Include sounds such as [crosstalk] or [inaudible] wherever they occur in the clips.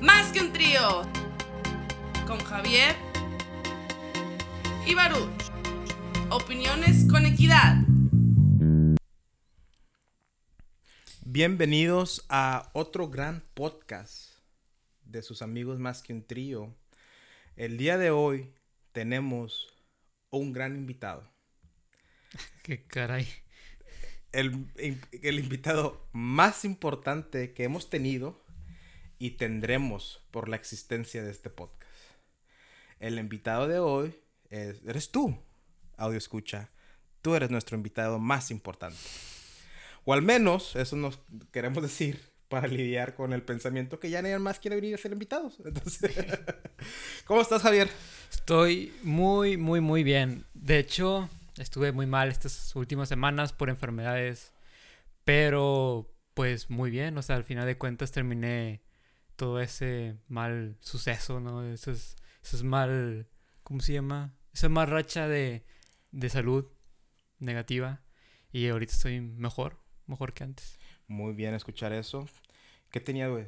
Más que un trío. Con Javier y Baruch. Opiniones con equidad. Bienvenidos a otro gran podcast de sus amigos Más que un trío. El día de hoy tenemos un gran invitado. [laughs] Qué caray. El, el invitado más importante que hemos tenido y tendremos por la existencia de este podcast. El invitado de hoy es, eres tú, audio escucha. Tú eres nuestro invitado más importante. O al menos eso nos queremos decir para lidiar con el pensamiento que ya nadie más quiere venir a ser invitados. [laughs] Entonces, [laughs] ¿cómo estás, Javier? Estoy muy, muy, muy bien. De hecho, estuve muy mal estas últimas semanas por enfermedades, pero pues muy bien. O sea, al final de cuentas terminé todo ese mal suceso, ¿no? Eso es, mal, ¿cómo se llama? Esa mal racha de, de salud negativa. Y ahorita estoy mejor, mejor que antes. Muy bien escuchar eso. ¿Qué tenía, güey?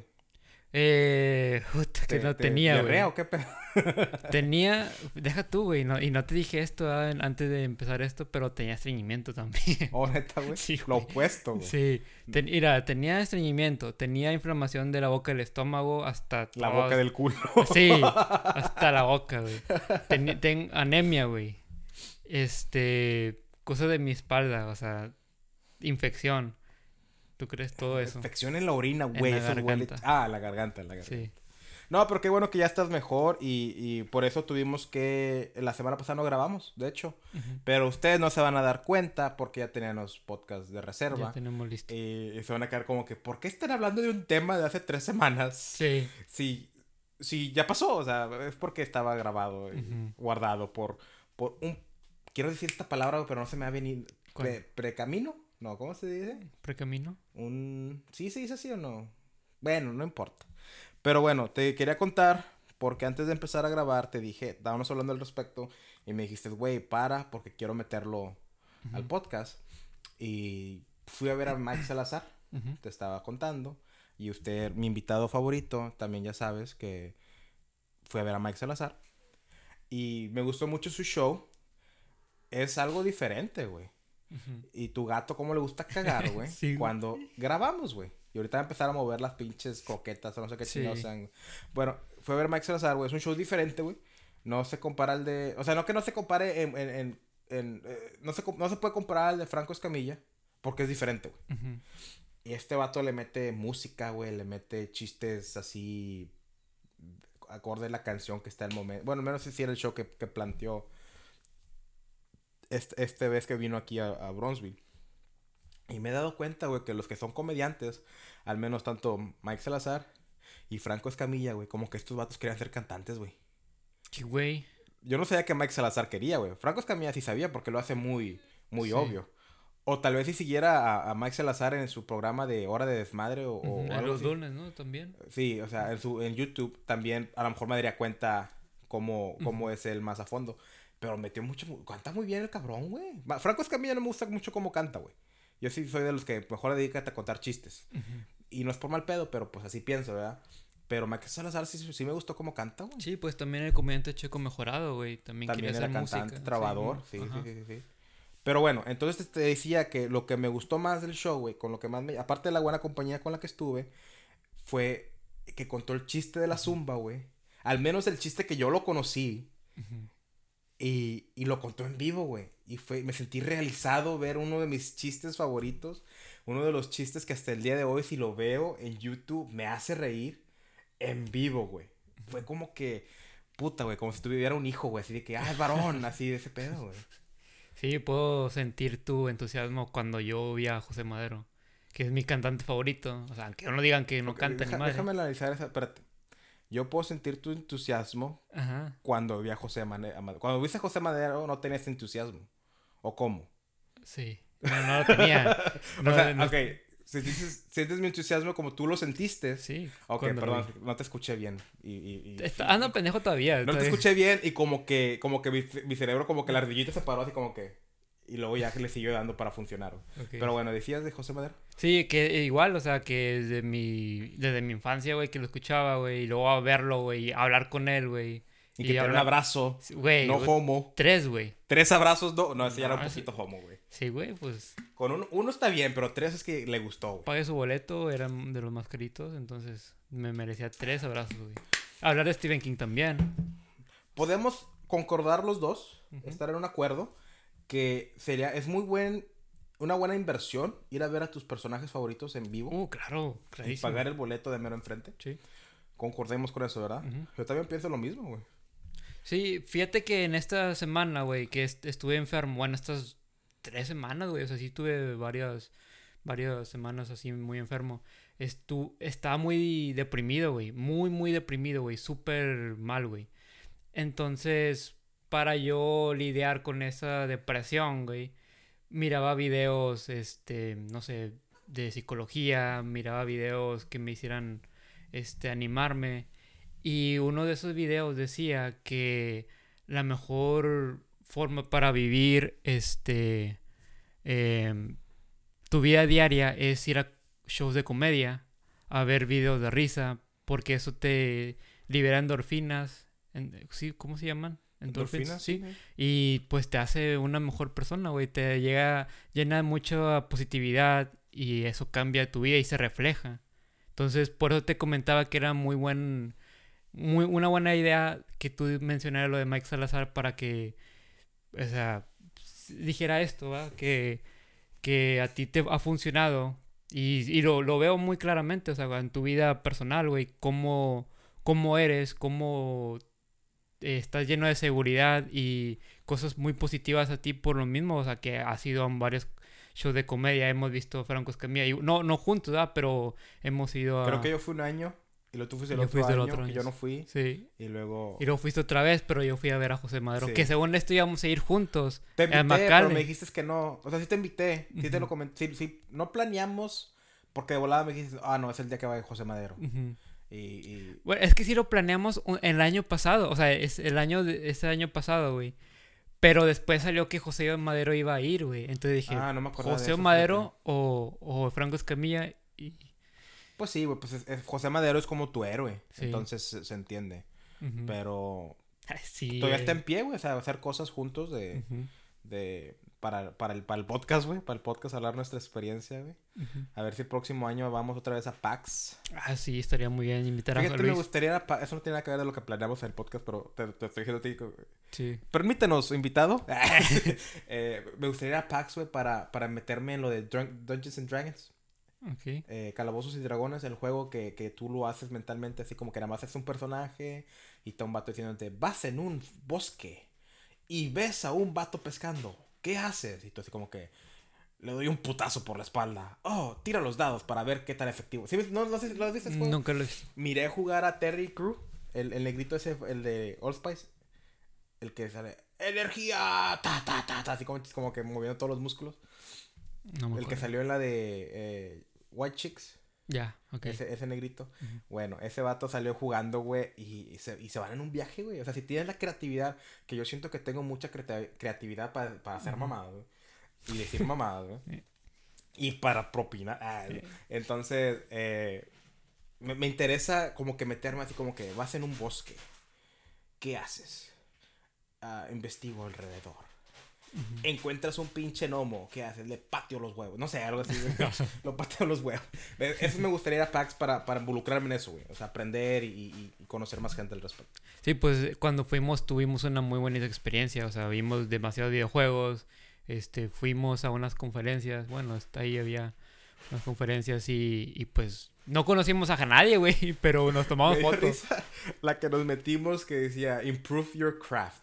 Eh, que no tenía, güey. o qué pedo? [laughs] tenía, deja tú, güey, no, y no te dije esto ah, antes de empezar esto, pero tenía estreñimiento también. [laughs] Oh, neta, güey. Sí, Lo opuesto, güey. Sí, mira, tenía estreñimiento, tenía inflamación de la boca del estómago hasta... La boca del culo. Sí, [laughs] hasta la boca, güey. Ten, anemia, güey. Este, cosa de mi espalda, o sea, infección. ¿Tú crees todo eso? Infección en la orina, güey. Eso huele. Ah, la garganta, la garganta. Sí. No, pero qué bueno que ya estás mejor y, y, por eso tuvimos que. La semana pasada no grabamos, de hecho. Pero ustedes no se van a dar cuenta porque ya tenían los podcasts de reserva. Ya tenemos listo. Y, se van a quedar como que, ¿por qué están hablando de un tema de hace tres semanas? Sí. Sí. Sí, ya pasó, o sea, es porque estaba grabado y guardado por, por un. Quiero decir esta palabra, pero no se me ha venido. Pre, precamino. No, ¿cómo se dice? Precamino. Un... ¿Sí se dice así o no? Bueno, no importa. Pero bueno, te quería contar porque antes de empezar a grabar te dije, estábamos hablando al respecto y me dijiste, güey, para porque quiero meterlo al podcast. Y fui a ver a Mike Salazar, te estaba contando. Y usted, mi invitado favorito, también ya sabes que fui a ver a Mike Salazar. Y me gustó mucho su show. Es algo diferente, güey. Y tu gato, ¿cómo le gusta cagar, [laughs] güey? Cuando grabamos, güey. Y ahorita va a empezar a mover las pinches coquetas o no sé qué chingados sean. Bueno, fue a ver Mike Salazar, güey. Es un show diferente, güey. No se compara al de. O sea, no que no se compare en. en, en, eh, no, se, no se puede comparar al de Franco Escamilla. Porque es diferente, güey. Y este vato le mete música, güey. Le mete chistes así. Acorde a la canción que está en el momento. Bueno, al menos si era el show que, que planteó este, este, vez que vino aquí a, a Bronzeville. Y me he dado cuenta, güey, que los que son comediantes, al menos tanto Mike Salazar y Franco Escamilla, güey, como que estos vatos querían ser cantantes, güey. ¿Qué güey? Yo no sabía que Mike Salazar quería, güey. Franco Escamilla sí sabía porque lo hace muy, muy obvio. O tal vez si siguiera a, Mike Salazar en su programa de Hora de Desmadre o, los lunes, ¿no? También. Sí, o sea, en, su, en YouTube también a lo mejor me daría cuenta cómo, cómo es él más a fondo. Pero metió mucho. Canta muy bien el cabrón, güey. Franco Escamilla no me gusta mucho cómo canta, güey. Yo sí soy de los que mejor dedícate a contar chistes. Y no es por mal pedo, pero pues así pienso, ¿verdad? Pero Mike Salazar sí, sí me gustó cómo canta, güey. Sí, pues también el comediante Checo Mejorado, güey. También, también era cantante, trabador. Sí, sí, sí, sí, Pero bueno, entonces te decía que lo que me gustó más del show, güey, con lo que más me... Aparte de la buena compañía con la que estuve, fue que contó el chiste de la zumba, güey. Al menos el chiste que yo lo conocí. Y, y lo contó en vivo, güey. Y fue, me sentí realizado ver uno de mis chistes favoritos. Uno de los chistes que hasta el día de hoy, si lo veo en YouTube, me hace reír en vivo, güey. Fue como que, puta, güey, como si tuviera un hijo, güey. Así de que, ah, es varón, así de ese pedo, güey. Sí, puedo sentir tu entusiasmo cuando yo vi a José Madero, que es mi cantante favorito. O sea, aunque no digan que no canta ni madre. Déjame analizar esa, espérate. Yo puedo sentir tu entusiasmo cuando vi a José Madero. Cuando viste a José Madero no tenías entusiasmo. ¿O cómo? Sí. No, no lo tenía. [laughs] o sea, ok. ¿Sientes, mi entusiasmo como tú lo sentiste. Sí. Ok, perdón, no te escuché bien. Y, y, Ando pendejo todavía. No te escuché bien y como que, como que mi, cerebro, como que la ardillita se paró así como que... Y luego ya que le siguió dando para funcionar. Pero bueno, decías de José Madero. Sí, que igual, o sea, que desde mi, desde mi infancia, güey, que lo escuchaba, güey, y luego a verlo, güey, y hablar con él, güey. Y que te da un abrazo. Sí, Güey, no güey, homo. tres, güey. Tres abrazos, no. No, ese ya era un poquito homo, güey. Sí, güey, pues Con uno, uno está bien, pero tres es que le gustó, güey. pagué su boleto, eran de los más caritos, entonces me merecía tres abrazos, güey. Hablar de Stephen King también. Podemos concordar los dos, estar en un acuerdo, que sería, es muy buen, una buena inversión ir a ver a tus personajes favoritos en vivo Uh, claro, y clarísimo. pagar el boleto de mero enfrente. Sí. Concordemos con eso, ¿verdad? Yo también pienso lo mismo, güey. Sí, fíjate que en esta semana, güey, que est- estuve enfermo, bueno, estas tres semanas, güey, o sea, sí tuve varias, varias semanas así muy enfermo. Estu estaba muy deprimido, güey, muy, muy deprimido, güey, súper mal, güey. Entonces, para yo lidiar con esa depresión, güey, miraba videos, este, no sé, de psicología, miraba videos que me hicieran, este, animarme. Y uno de esos videos decía que la mejor forma para vivir este em, tu vida diaria es ir a shows de comedia, a ver videos de risa, porque eso te libera endorfinas. ¿Cómo se llaman? Endorfinas, sí. Y pues te hace una mejor persona, güey. Te llega, llena de mucha positividad y eso cambia tu vida y se refleja. Entonces, por eso te comentaba que era muy buen, muy, una buena idea que tú mencionaras lo de Mike Salazar para que, o sea, dijera esto, ¿va? Que, que a ti te ha funcionado y, y lo, lo veo muy claramente, o sea, en tu vida personal, güey, cómo, cómo eres, cómo eh, estás lleno de seguridad y cosas muy positivas a ti por lo mismo, o sea, que has ido a varios shows de comedia, hemos visto Franco Escamilla, y, no, no juntos, ¿verdad? Pero hemos ido a... Creo que yo fui un año y luego tú fuiste el Yo otro año, otro que año, yo no fui. Sí. Y luego... Y luego fuiste otra vez, pero yo fui a ver a José Madero. Sí. Que según esto íbamos a ir juntos. Te invité, pero me dijiste que no. O sea, sí te invité. Sí te lo comenté. Sí, sí, no planeamos porque de volada me dijiste, ah, no, es el día que va José Madero. Ujú. Y, y Bueno, es que sí lo planeamos un- el año pasado. O sea, es el año de, ese año pasado, güey. Pero después salió que José Madero iba a ir, güey. Entonces dije, Ah, no me José Madero o, o Franco Escamilla. Y... Pues sí, güey, pues es- es- José Madero es como tu héroe. Sí. Entonces se, se entiende. Pero [laughs] sí. todavía está en pie, güey. O sea, hacer cosas juntos de, de para, para, el, para el podcast, güey. Para el podcast hablar nuestra experiencia, güey. A ver si el próximo año vamos otra vez a PAX. Ah, sí, estaría muy bien invitar a Fíjate, me Luis. gustaría... Eso no tiene nada que ver de lo que planeamos en el podcast, pero te, te estoy diciendo a ti... Sí. Permítenos, invitado. [laughs] [laughs] Eh, me gustaría ir a PAX, güey, para, para meterme en lo de Dungeons and Dragons. Ok. eh, Calabozos y Dragones, el juego que, que tú lo haces mentalmente, así como que nada más es un personaje y está un vato diciéndote, vas en un bosque y ves a un vato pescando, ¿qué haces? Y tú así como que le doy un putazo por la espalda. Oh, tira los dados para ver qué tan efectivo. No, no sé lo juego. Nunca lo visto. Miré jugar a Terry Crew, el, el negrito ese, el de Allspice. El que sale, energía, ta, ta, ta, ta, así como, como que moviendo todos los músculos. No me El que salió en la de eh, White Chicks. Ya, ok. Ese, ese negrito. Bueno, ese vato salió jugando, güey, y, y se, y se van en un viaje, güey. O sea, si tienes la creatividad, que yo siento que tengo mucha creati- creatividad para, para hacer mamadas, güey. Y decir mamadas, güey. Y para propinar. Ah, Sí. Entonces, eh, me, me interesa como que meterme así como que vas en un bosque. ¿Qué haces? Ah, investigo alrededor. Encuentras un pinche gnomo. ¿Qué haces? Le pateo los huevos. No sé, algo así. [laughs] [laughs] Lo pateo los huevos. Eh, Eso me gustaría ir a PAX para, para involucrarme en eso, güey. O sea, aprender y, y- y conocer más gente al respecto. Sí, pues cuando fuimos tuvimos una muy buena experiencia, o sea, vimos demasiados videojuegos, este, fuimos a unas conferencias, bueno, hasta ahí había unas conferencias y, y pues no conocimos a nadie, güey, [laughs] pero nos tomamos fotos. risa la que nos metimos que decía, improve your craft.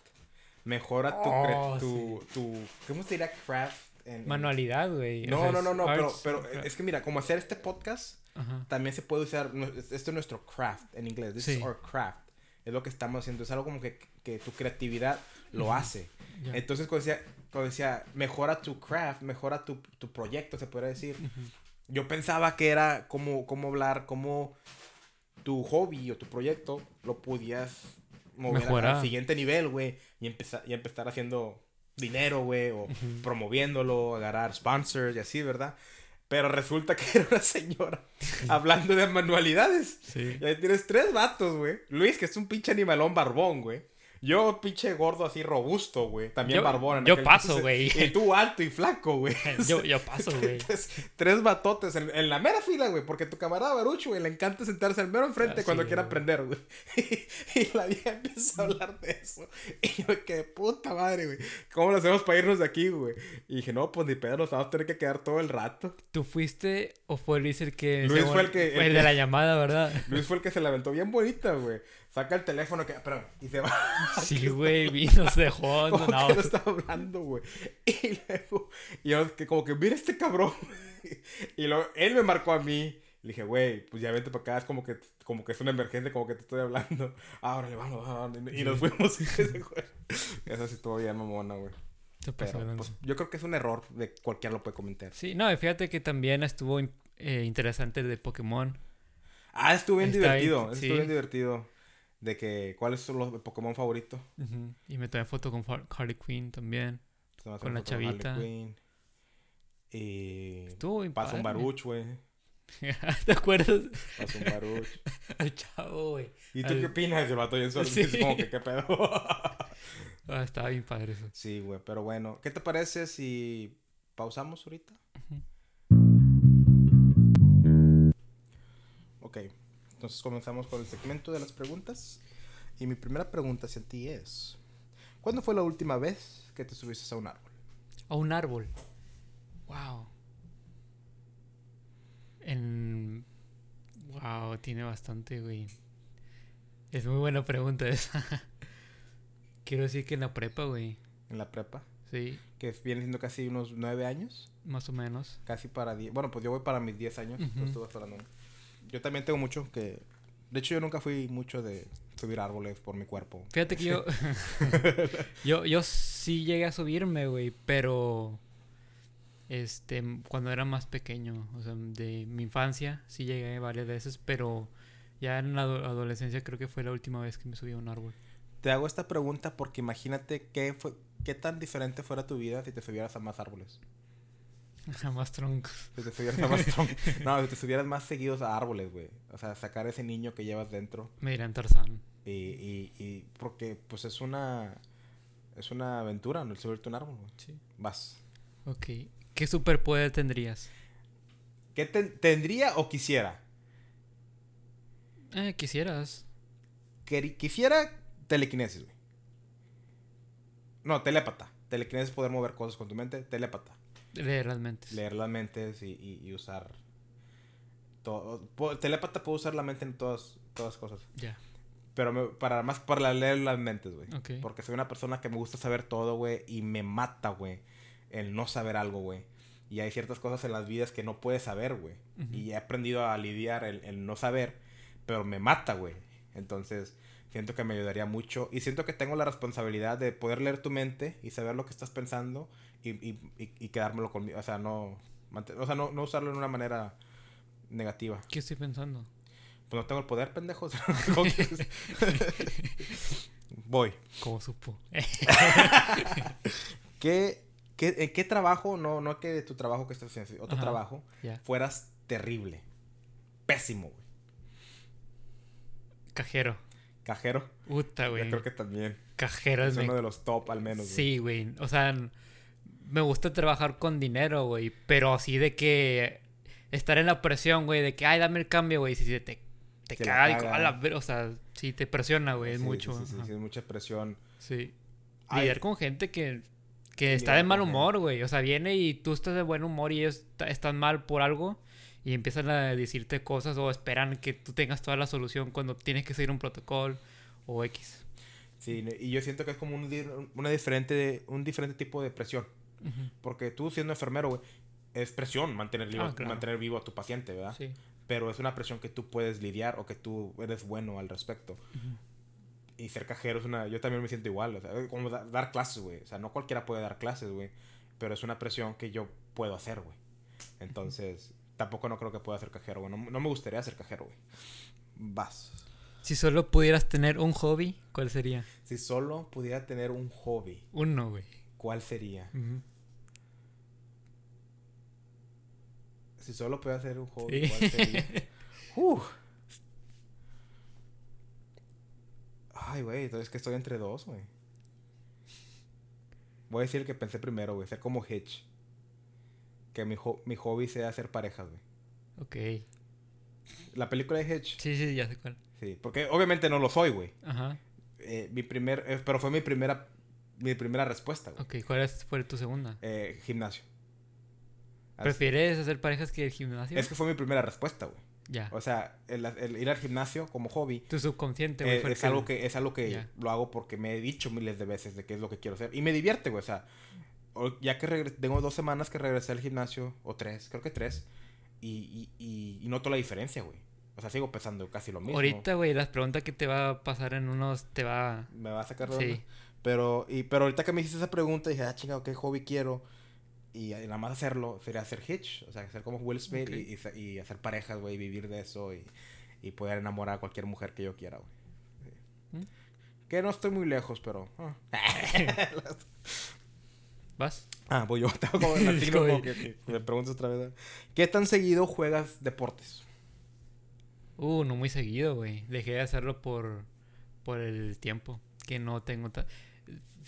Mejora tu... Oh, tu, tu- ¿Cómo se craft? en- Manualidad, güey. o No, sea, no, no, no, pero, pero es que mira, como hacer este podcast, Ajá. también se puede usar, esto es nuestro craft en inglés, this is our craft. Es lo que estamos haciendo, es algo como que, que tu creatividad lo hace. Entonces, cuando decía, cuando decía, mejora tu craft, mejora tu, tu proyecto, se podría decir. Yo pensaba que era como, como hablar, como tu hobby o tu proyecto lo podías mover al siguiente nivel, güey, y empezar, y empezar haciendo dinero, güey, o promoviéndolo, agarrar sponsors y así, ¿verdad? Pero resulta que [laughs] era una señora [laughs] hablando de manualidades. Sí. Y ahí tienes tres vatos, güey. Luis, que es un pinche animalón barbón, güey. Yo, pinche gordo así robusto, güey. También Yo- barbón. en yo paso, güey. Y tú alto y flaco, güey. [laughs] Yo, yo [laughs] paso, güey. Tres batotes en, en la mera fila, güey. Porque tu camarada Baruch, güey, le encanta sentarse al mero enfrente Ah, cuando quiera aprender, güey. [laughs] Y, la vieja empieza a hablar de eso. Y yo, qué puta madre, güey. ¿Cómo lo hacemos para irnos de aquí, güey? Y dije, no, pues ni pedo, nos vamos a tener que quedar todo el rato. ¿Tú fuiste o fue Luis el que... Luis fue el que- Fue el el de la llamada, ¿verdad? Luis fue el que se la aventó bien bonita, güey. Saca el teléfono que. Pero, y se va. [laughs] Sí, güey, vi, nos dejó. Como [laughs] No, que no estaba hablando, güey. Y luego, y yo que como que, mira este cabrón. [laughs] Y luego, él me marcó a mí. Le dije, güey, pues ya vente para acá, es como que, como que es una emergencia, como que te estoy hablando. Ahora le vamos, vamos. Y nos fuimos. Eso sí bien mamona, güey. Pero, pues, yo creo que es un error de cualquiera lo puede comentar. Sí, no, fíjate que también estuvo eh, interesante de Pokémon. Ah, estuvo bien Está divertido. bien, Estuvo sí. bien divertido. De que, ¿cuál es su Pokémon favorito? Ujú. Y me tomé foto con Har- Harley Quinn también. Con la Harley chavita. Quinn. Y. Estuvo Pasa un baruch, güey. [laughs] ¿Te acuerdas? Pasa un baruch. [laughs] Al chavo, güey. ¿Y tú Al- qué opinas? El vato bien solo. Sí. [laughs] Como que qué pedo. Ah, estaba bien padre eso. sí, güey. Pero bueno, ¿qué te parece si pausamos ahorita? Ujú. Ok. Entonces comenzamos con el segmento de las preguntas. Y mi primera pregunta hacia ti es: ¿Cuándo fue la última vez que te subiste a un árbol? A un árbol. Wow. En. Wow, tiene bastante, güey. Es muy buena pregunta esa. [laughs] Quiero decir que en la prepa, güey. En la prepa. Sí, Que viene siendo casi unos nueve años. más o menos. Casi para 10. Bueno, pues yo voy para mis 10 años. Ujú. pues tú vas para nueve. Yo también tengo mucho que. De hecho, yo nunca fui mucho de subir árboles por mi cuerpo. Fíjate que yo. [laughs] yo, yo sí llegué a subirme, güey, pero. Este, cuando era más pequeño, o sea, de mi infancia, sí llegué varias veces, pero ya en la ado- adolescencia creo que fue la última vez que me subí a un árbol. Te hago esta pregunta porque imagínate qué, fue, qué tan diferente fuera tu vida si te subieras a más árboles. [laughs] más troncos. Si te subieras a más tron- No, si te subieras más seguidos a árboles, güey. O sea, sacar ese niño que llevas dentro. Me dirán Tarzán. Y, y, y porque, pues es una. Es una aventura, ¿no? El subirte a un árbol, güey. Sí. Vas. Ok. ¿Qué superpoder tendrías? ¿Qué ten- tendría o quisiera? Eh, quisieras. Quisiera telequinesis, güey. No, telépata. Telequinesis es poder mover cosas con tu mente. Telépata. Leer las mentes. Leer las mentes y, y- y usar. Todo. Telépata puedo usar la mente en todas, todas cosas. Ya. Pero me- para más para leer las mentes, güey. Ok. Porque soy una persona que me gusta saber todo, güey. Y me mata, güey. El no saber algo, güey. Y hay ciertas cosas en las vidas que no puedes saber, güey. Y he aprendido a lidiar el, el no saber. Pero me mata, güey. Entonces, siento que me ayudaría mucho. Y siento que tengo la responsabilidad de poder leer tu mente y saber lo que estás pensando. Y, y, y, y quedármelo conmigo. O sea, no. O sea, no, no usarlo en una manera negativa. ¿Qué estoy pensando? Pues no tengo el poder, pendejos. [laughs] [laughs] Voy. ¿Cómo supo? [laughs] ¿Qué, qué, en qué trabajo, no, no que tu trabajo que estás haciendo, otro Ajá. trabajo, fueras terrible? Pésimo, güey. Cajero. Cajero, Puta, yo güey. creo que también. Cajero Es es uno me- de los top al menos. Sí, güey. O sea, me gusta trabajar con dinero, güey. Pero así de que estar en la presión, güey, de que, ay, dame el cambio, güey. Si se te, te caga, y- caga. a la o sea, sí te presiona, güey. es Sí, mucho. Sí, sí, sí, es mucha presión. Sí. Ay. Lidiar con gente que, que está de mal humor, güey. O sea, viene y tú estás de buen humor y ellos están mal por algo y empiezan a decirte cosas o esperan que tú tengas toda la solución cuando tienes que seguir un protocolo o X. Sí, y yo siento que es como un, una diferente, un diferente tipo de presión. Porque tú siendo enfermero, güey, es presión mantener vivo, Ah, claro. mantener vivo a tu paciente, ¿verdad? Sí. Pero es una presión que tú puedes lidiar o que tú eres bueno al respecto. Y ser cajero es una... Yo también me siento igual. O sea, como da- dar clases, güey. O sea, no cualquiera puede dar clases, güey. Pero es una presión que yo puedo hacer, güey. Entonces, tampoco no creo que pueda ser cajero, güey. No, no me gustaría ser cajero, güey. Vas. Si solo pudieras tener un hobby, ¿cuál sería? Si solo pudiera tener un hobby. Uno, güey. ¿Cuál sería? Si solo puedo hacer un hobby, Sí. ¿cuál sería? [laughs] Uf. Ay, güey, entonces que estoy entre dos, güey. Voy a decir el que pensé primero, güey. Ser como Hitch. Que mi, ho- mi hobby sea hacer parejas, güey. Ok. La película de Hitch. Sí, sí, ya sé cuál. Sí, porque obviamente no lo soy, güey. Ajá. Eh, mi primer... eh, pero fue mi primera... Mi primera respuesta, güey. Ok, ¿cuál fue tu segunda? Eh, gimnasio. ¿Prefieres hacer parejas que el gimnasio? Es que fue mi primera respuesta, güey. Ya. O sea, el, el ir al gimnasio como hobby Tu subconsciente, güey. Eh, es algo que es algo que Ya. lo hago porque me he dicho miles de veces de qué es lo que quiero hacer y me divierte güey o sea ya que tengo dos semanas que regresé al gimnasio o tres creo que tres y, y, y- y noto la diferencia güey o sea sigo pesando casi lo mismo Ahorita, güey, las preguntas que te va a pasar en unos te va... me va a sacar de Sí. onda. Pero y pero ahorita que me hiciste esa pregunta dije ah chingado qué hobby quiero y, y nada más hacerlo sería hacer hitch o sea hacer como Will Smith y, y sa- y hacer parejas güey vivir de eso y, y poder enamorar a cualquier mujer que yo quiera güey ¿Mm? que no estoy muy lejos pero ah. [laughs] ¿Vas? Ah, voy yo. [laughs] Tengo como la [laughs] signo como que, que me preguntas otra vez. ¿Qué tan seguido juegas deportes? Uh, no muy seguido, güey. Dejé de hacerlo por, por el tiempo. Que no tengo... ta-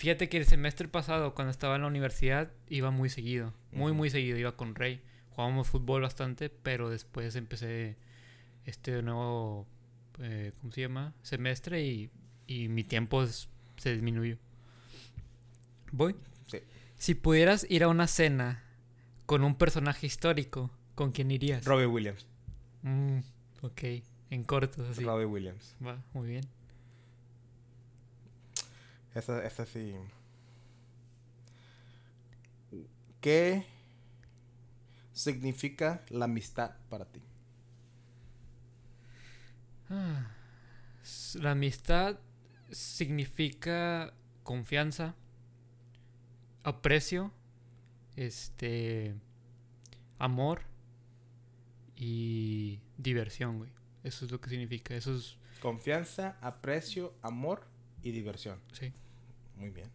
Fíjate que el semestre pasado, cuando estaba en la universidad, iba muy seguido. Muy, muy seguido. Iba con Rey. Jugábamos fútbol bastante, pero después empecé este nuevo... eh, ¿Cómo se llama? Semestre y, y mi tiempo es- se disminuyó. ¿Voy? Sí. Si pudieras ir a una cena con un personaje histórico, ¿con quién irías? Robbie Williams. Mm, ok, en cortos así. Robbie Williams. Va, muy bien. Esa, esa sí. ¿Qué significa la amistad para ti? Ah, la amistad significa confianza, aprecio, este, amor y diversión, güey. Eso es lo que significa. Eso es, Confianza, aprecio, amor y diversión. sí. Muy bien.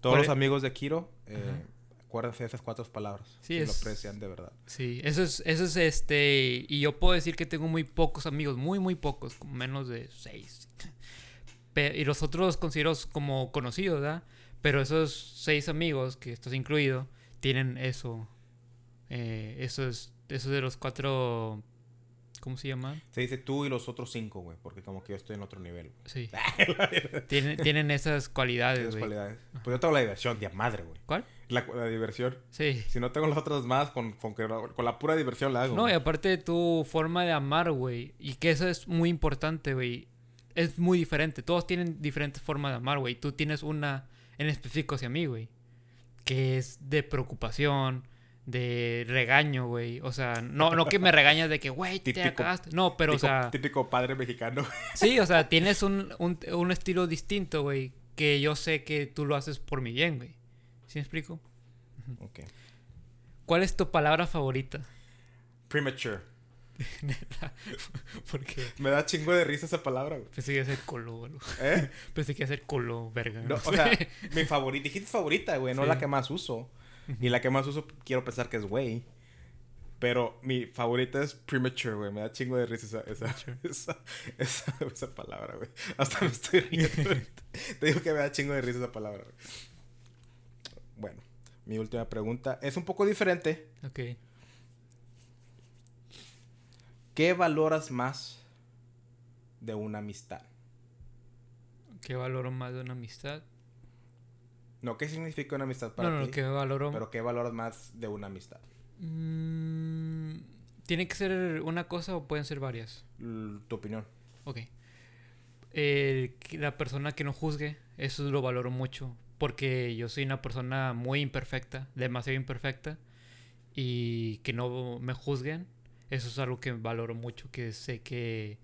Todos Por los e- amigos de Kiro, eh, acuérdense de esas cuatro palabras. Sí, si lo aprecian de verdad. Sí, eso es, eso es este, y yo puedo decir que tengo muy pocos amigos, muy, muy pocos, menos de seis. Pe- y los otros los considero como conocidos, ¿verdad? Pero esos seis amigos, que estás incluido, tienen eso, eh, eso es, eso de los cuatro, ¿cómo se llama? Se dice tú y los otros cinco, güey, porque como que yo estoy en otro nivel. güey. Sí, [laughs] tienen, tienen esas cualidades, güey. cualidades. Pues yo tengo la diversión, de madre, güey. ¿Cuál? La, la diversión. Sí. Si no tengo las otras más, con, con, con la pura diversión la hago. No, y aparte de tu forma de amar, güey. Y que eso es muy importante, güey. Es muy diferente. Todos tienen diferentes formas de amar, güey. Tú tienes una en específico hacia mí, güey. Que es de preocupación, de regaño, güey. O sea, no, no que me regañas de que, güey, te Típico-. No, pero, o sea, típico padre mexicano. [laughs] sí, o sea, tienes un, un, un estilo distinto, güey. Que yo sé que tú lo haces por mi bien, güey. ¿Sí me explico? ok. ¿Cuál es tu palabra favorita? Premature. [laughs] [laughs] Porque Me da chingo de risa esa palabra, güey. pensé que iba a ser colo, güey. ¿Eh? Pensé que iba a ser colo, verga. No, no o sea, mi favorita. Dijiste favorita, güey, no Sí. la que más uso. Y la que más uso, quiero pensar que es güey. Pero mi favorita es premature, güey. Me da chingo de risa esa, esa, esa, esa, esa palabra, güey. Hasta me estoy riendo. [laughs] Te digo que me da chingo de risa esa palabra, güey. Bueno, mi última pregunta es un poco diferente. Ok. ¿Qué valoras más de una amistad? ¿Qué valoro más de una amistad? No, ¿qué significa una amistad para no, no, ti? ¿qué valoro? Pero ¿qué valoras más de una amistad? Mm, ¿Tiene que ser una cosa o pueden ser varias? L- tu opinión. Ok. Eh, la persona que no juzgue, eso lo valoro mucho. Porque yo soy una persona muy imperfecta, demasiado imperfecta. Y que no me juzguen, eso es algo que valoro mucho. Que sé que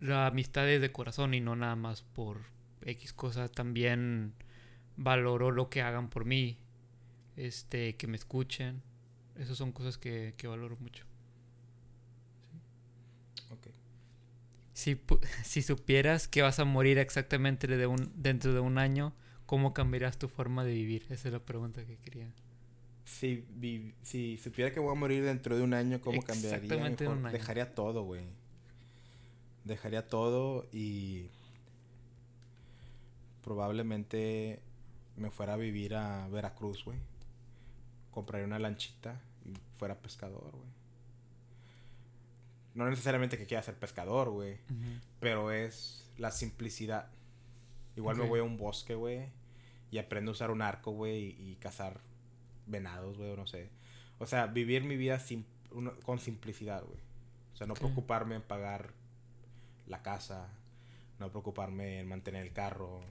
la amistad es de corazón y no nada más por X cosas. También valoro lo que hagan por mí. Este, que me escuchen. Esas son cosas que, que valoro mucho. Ok. Si, pu- [laughs] si supieras que vas a morir exactamente de un, dentro de un año, ¿cómo cambiarías tu forma de vivir? Esa es la pregunta que quería. Si, vi- si supiera que voy a morir dentro de un año, ¿cómo cambiaría? Exactamente un año. Dejaría todo, güey. Dejaría todo y probablemente me fuera a vivir a Veracruz, güey. Compraría una lanchita y fuera pescador, güey. No necesariamente que quiera ser pescador, güey. Pero es la simplicidad. Igual me voy a un bosque, güey. Y aprendo a usar un arco, güey. Y, y cazar venados, güey, o no sé. O sea, vivir mi vida sim- uno- con simplicidad, güey. O sea, no preocuparme en pagar la casa. No preocuparme en mantener el carro.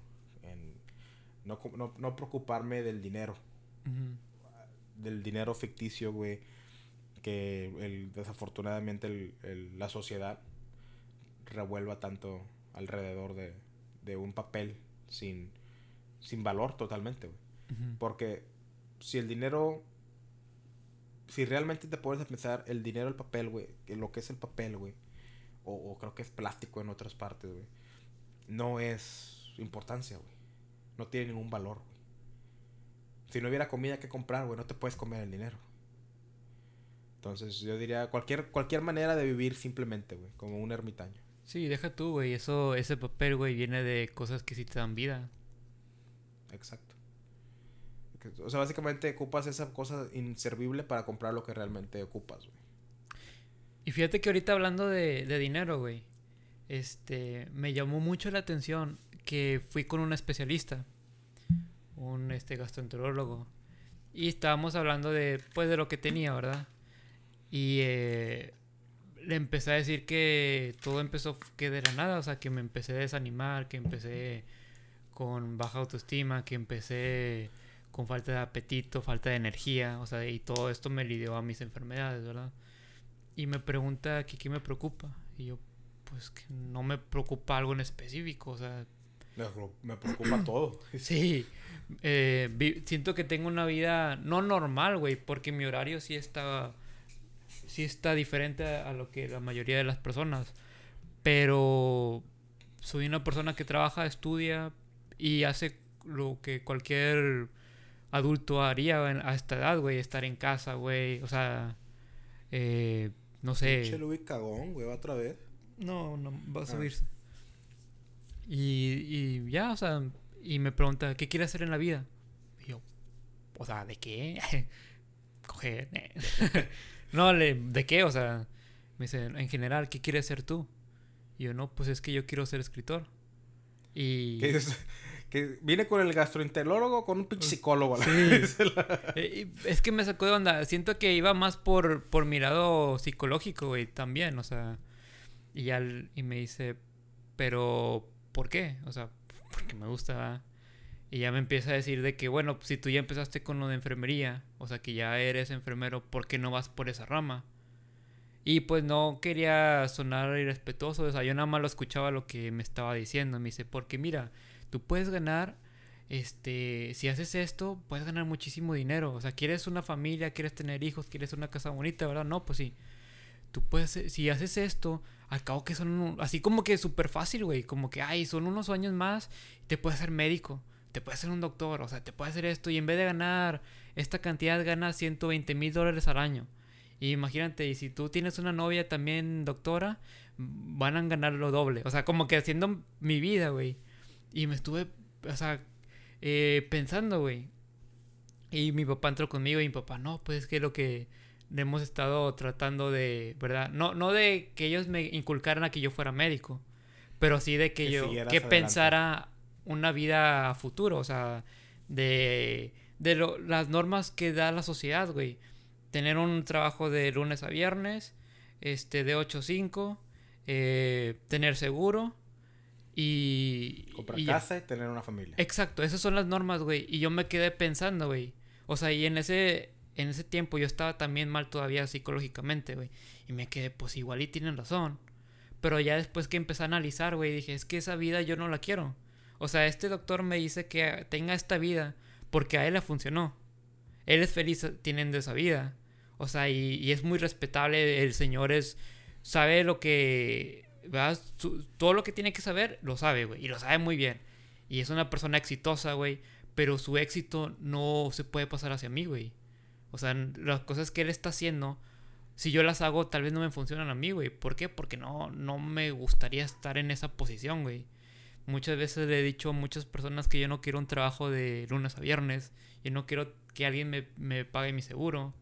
No, no, no preocuparme del dinero. Del dinero ficticio, güey. Que el, desafortunadamente el- el- la sociedad revuelva tanto alrededor de, de un papel sin, sin valor totalmente, güey. Porque si el dinero. Si realmente te pones a pensar, el dinero, el papel, güey. que Lo que es el papel, güey. O, o creo que es plástico en otras partes, güey. No es importancia, güey. No tiene ningún valor, güey. Si no hubiera comida que comprar, güey, no te puedes comer el dinero. Entonces yo diría cualquier, cualquier manera de vivir simplemente, güey. Como un ermitaño. Sí, deja tú, güey. Eso, ese papel, güey, viene de cosas que sí te dan vida. Exacto. O sea, básicamente ocupas esa cosa inservible para comprar lo que realmente ocupas, güey. Y fíjate que ahorita hablando de, de dinero, güey, este, me llamó mucho la atención que fui con un especialista, un este gastroenterólogo, y estábamos hablando de, pues, de lo que tenía, ¿verdad? Y eh, le empecé a decir que todo empezó que de la nada, o sea, que me empecé a desanimar, que empecé con baja autoestima, que empecé con falta de apetito, falta de energía, o sea, y todo esto me lidió a mis enfermedades, ¿verdad? Y me pregunta qué me preocupa. Y yo, pues que no me preocupa algo en específico, o sea, Me, preocu- me preocupa [clears throat] todo. sí, eh, vi- siento que tengo una vida no normal, güey, porque mi horario sí está, sí está diferente a, a lo que la mayoría de las personas, pero soy una persona que trabaja, estudia y hace lo que cualquier adulto haría en- a esta edad, güey, estar en casa, güey, o sea, eh, no sé. Pinche Luis cagón, güey, otra vez. No, no, va a Ah. subirse. Y, y ya, o sea, y me pregunta, ¿qué quiere hacer en la vida? Y yo, o sea, ¿de qué? [laughs] Coger. eh. [laughs] no, le, ¿de qué? O sea, me dice, en general, ¿qué quieres ser tú? Y yo, no, pues es que yo quiero ser escritor. Y... Que, es- que viene con el gastroenterólogo con un pinche psicólogo. [laughs] Sí. Eh, es que me sacó de onda. Siento que iba más por, por mi lado psicológico, güey, también, o sea. Y, ya el- y me dice, pero ¿por qué? O sea, porque me gusta. Y ya me empieza a decir de que, bueno, si tú ya empezaste con lo de enfermería, o sea, que ya eres enfermero, ¿por qué no vas por esa rama? Y pues no quería sonar irrespetuoso, o sea, yo nada más lo escuchaba lo que me estaba diciendo. Me dice, porque mira, tú puedes ganar, este, si haces esto, puedes ganar muchísimo dinero. O sea, quieres una familia, quieres tener hijos, quieres una casa bonita, ¿verdad? No, pues sí. Tú puedes, si haces esto, al cabo que son, un- así como que súper fácil, güey. Como que, ay, son unos años más, te puedes ser médico, te puedes ser un doctor, o sea, te puedes hacer esto y en vez de ganar esta cantidad, ganas 120 mil dólares al año. Y imagínate, y si tú tienes una novia también doctora, van a ganar lo doble. O sea, como que haciendo mi vida, güey. Y me estuve, o sea, eh, pensando, güey. Y mi papá entró conmigo y mi papá, no, pues es que lo que hemos estado tratando de, ¿verdad? No, no de que ellos me inculcaran a que yo fuera médico, pero sí de que, Que yo, que adelante. pensara una vida a futuro, o sea, de, de lo- las normas que da la sociedad, güey. Tener un trabajo de lunes a viernes, este, de 8 a 5, eh, tener seguro y... Comprar y ya. casa y tener una familia. Exacto, esas son las normas, güey. Y yo me quedé pensando, güey. O sea, y en ese, en ese tiempo yo estaba también mal todavía psicológicamente, güey. Y me quedé, pues igual y tienen razón. Pero ya después que empecé a analizar, güey, dije, es que esa vida yo no la quiero. O sea, este doctor me dice que tenga esta vida porque a él le funcionó. Él es feliz teniendo esa vida. O sea, y, es muy respetable. El señor es. Sabe lo que. ¿verdad? Todo lo que tiene que saber, lo sabe, güey. Y lo sabe muy bien. Y es una persona exitosa, güey. Pero su éxito no se puede pasar hacia mí, güey. O sea, las cosas que él está haciendo, si yo las hago, tal vez no me funcionan a mí, güey. ¿Por qué? Porque no, no me gustaría estar en esa posición, güey. Muchas veces le he dicho a muchas personas que yo no quiero un trabajo de lunes a viernes. Yo no quiero que alguien me, me pague mi seguro.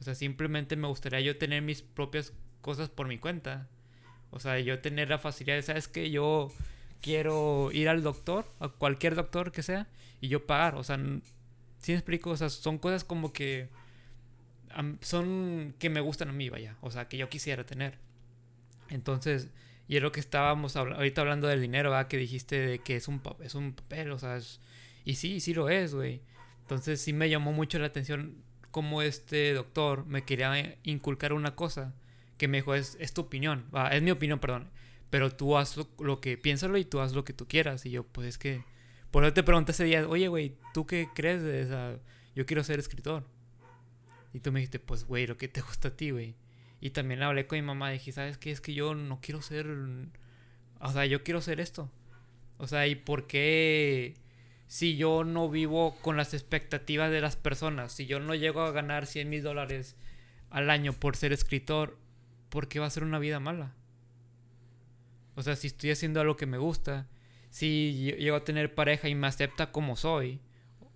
O sea, simplemente me gustaría yo tener mis propias cosas por mi cuenta. O sea, yo tener la facilidad de, ¿sabes que Yo quiero ir al doctor, a cualquier doctor que sea, y yo pagar. O sea, ¿sí me explico? O sea, son cosas como que son que me gustan a mí, vaya. O sea, que yo quisiera tener. Entonces, y es lo que estábamos ahorita hablando del dinero, ¿verdad? Que dijiste de que es un, es un papel, o sea, y sí, sí lo es, güey. Entonces sí me llamó mucho la atención cómo este doctor me quería inculcar una cosa que me dijo, es, es tu opinión, es mi opinión, perdón, pero tú haz lo, que, piénsalo y tú haz lo que tú quieras. Y yo, pues es que, por eso te pregunté ese día, oye, güey, ¿tú qué crees de esa? Yo quiero ser escritor. Y tú me dijiste, pues, güey, lo que te gusta a ti, güey. Y también hablé con mi mamá dije, ¿sabes qué? Es que yo no quiero ser... O sea, yo quiero ser esto. O sea, ¿y por qué si yo no vivo con las expectativas de las personas? Si yo no llego a ganar 100 mil dólares al año por ser escritor, ¿por qué va a ser una vida mala? O sea, si estoy haciendo algo que me gusta, si llego a tener pareja y me acepta como soy,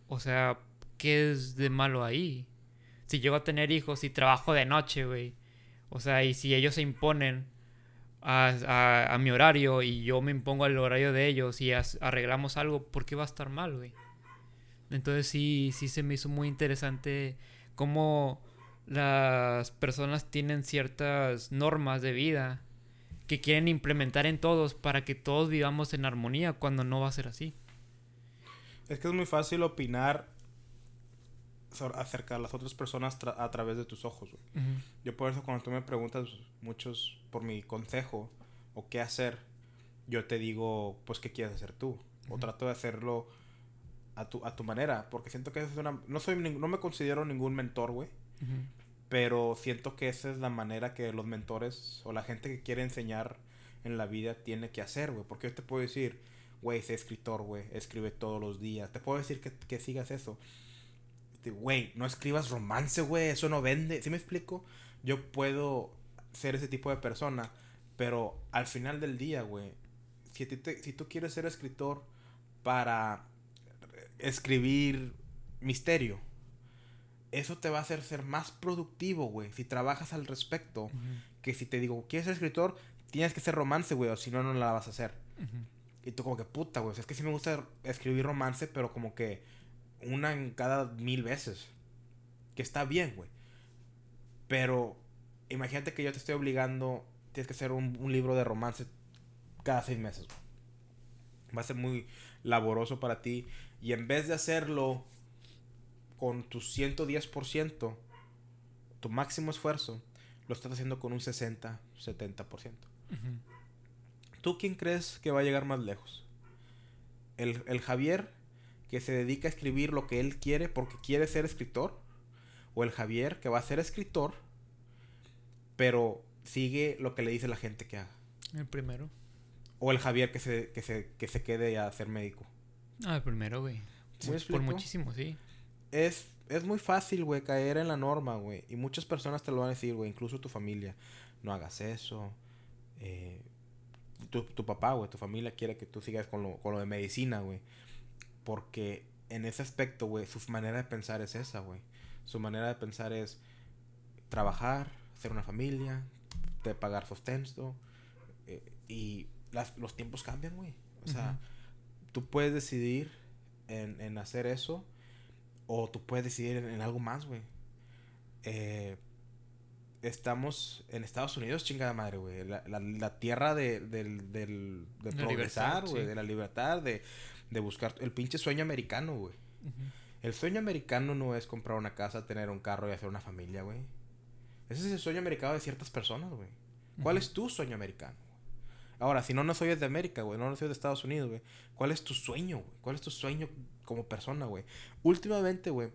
o sea, ¿qué es de malo ahí? Si llego a tener hijos y trabajo de noche, güey. O sea, y si ellos se imponen a, a, mi horario y yo me impongo al horario de ellos y arreglamos algo, ¿por qué va a estar mal, güey? Entonces sí, sí se me hizo muy interesante cómo las personas tienen ciertas normas de vida que quieren implementar en todos para que todos vivamos en armonía cuando no va a ser así. Es que es muy fácil opinar acerca a las otras personas a través de tus ojos. Yo por eso cuando tú me preguntas muchos por mi consejo o qué hacer, yo te digo, pues, ¿qué quieres hacer tú? O trato de hacerlo a tu, a tu manera, porque siento que es una... No, soy, no me considero ningún mentor, güey. Pero siento que esa es la manera que los mentores o la gente que quiere enseñar en la vida tiene que hacer, güey. Porque yo te puedo decir, güey, sé escritor, güey, escribe todos los días. Te puedo decir que, que sigas eso güey, no escribas romance, güey, eso no vende. ¿Sí me explico? Yo puedo ser ese tipo de persona, pero al final del día, güey, si, si tú quieres ser escritor para escribir misterio, eso te va a hacer ser más productivo, güey, si trabajas al respecto, que si te digo, ¿quieres ser escritor? Tienes que ser romance, güey, o si no, no la vas a hacer. Y tú como que puta, güey, es que sí me gusta escribir romance, pero como que una en cada mil veces. Que está bien, güey. Pero imagínate que yo te estoy obligando, tienes que hacer un, libro de romance cada seis meses. Va a ser muy laboroso para ti. Y en vez de hacerlo con tu 110%, tu máximo esfuerzo, lo estás haciendo con un 60, 70%. ¿Tú quién crees que va a llegar más lejos? ¿El, el Javier que se dedica a escribir lo que él quiere porque quiere ser escritor, o el Javier que va a ser escritor, pero sigue lo que le dice la gente que haga. El primero. O el Javier que se, que se, que se quede a ser médico. Ah, el primero, güey. por muchísimo, sí. Es, es muy fácil, güey, caer en la norma, güey. Y muchas personas te lo van a decir, güey, incluso tu familia. No hagas eso. Eh, tu, tu, papá, güey, tu familia quiere que tú sigas con lo, con lo de medicina, güey. Porque en ese aspecto, güey, su manera de pensar es esa, güey. Su manera de pensar es trabajar, hacer una familia, de pagar sustento. Eh, y las, los tiempos cambian, güey. O sea, tú puedes decidir en, en, hacer eso o tú puedes decidir en, algo más, güey. Eh, estamos en Estados Unidos, chingada madre, güey. La, la, tierra de, del, del, de progresar, güey. De la libertad, de de buscar el pinche sueño americano, güey. El sueño americano no es comprar una casa, tener un carro y hacer una familia, güey. Ese es el sueño americano de ciertas personas, güey. ¿Cuál es tu sueño americano? Ahora, si no no soy de América, güey, no no soy de Estados Unidos, güey. ¿Cuál es tu sueño, güey? ¿Cuál es tu sueño como persona, güey? Últimamente, güey,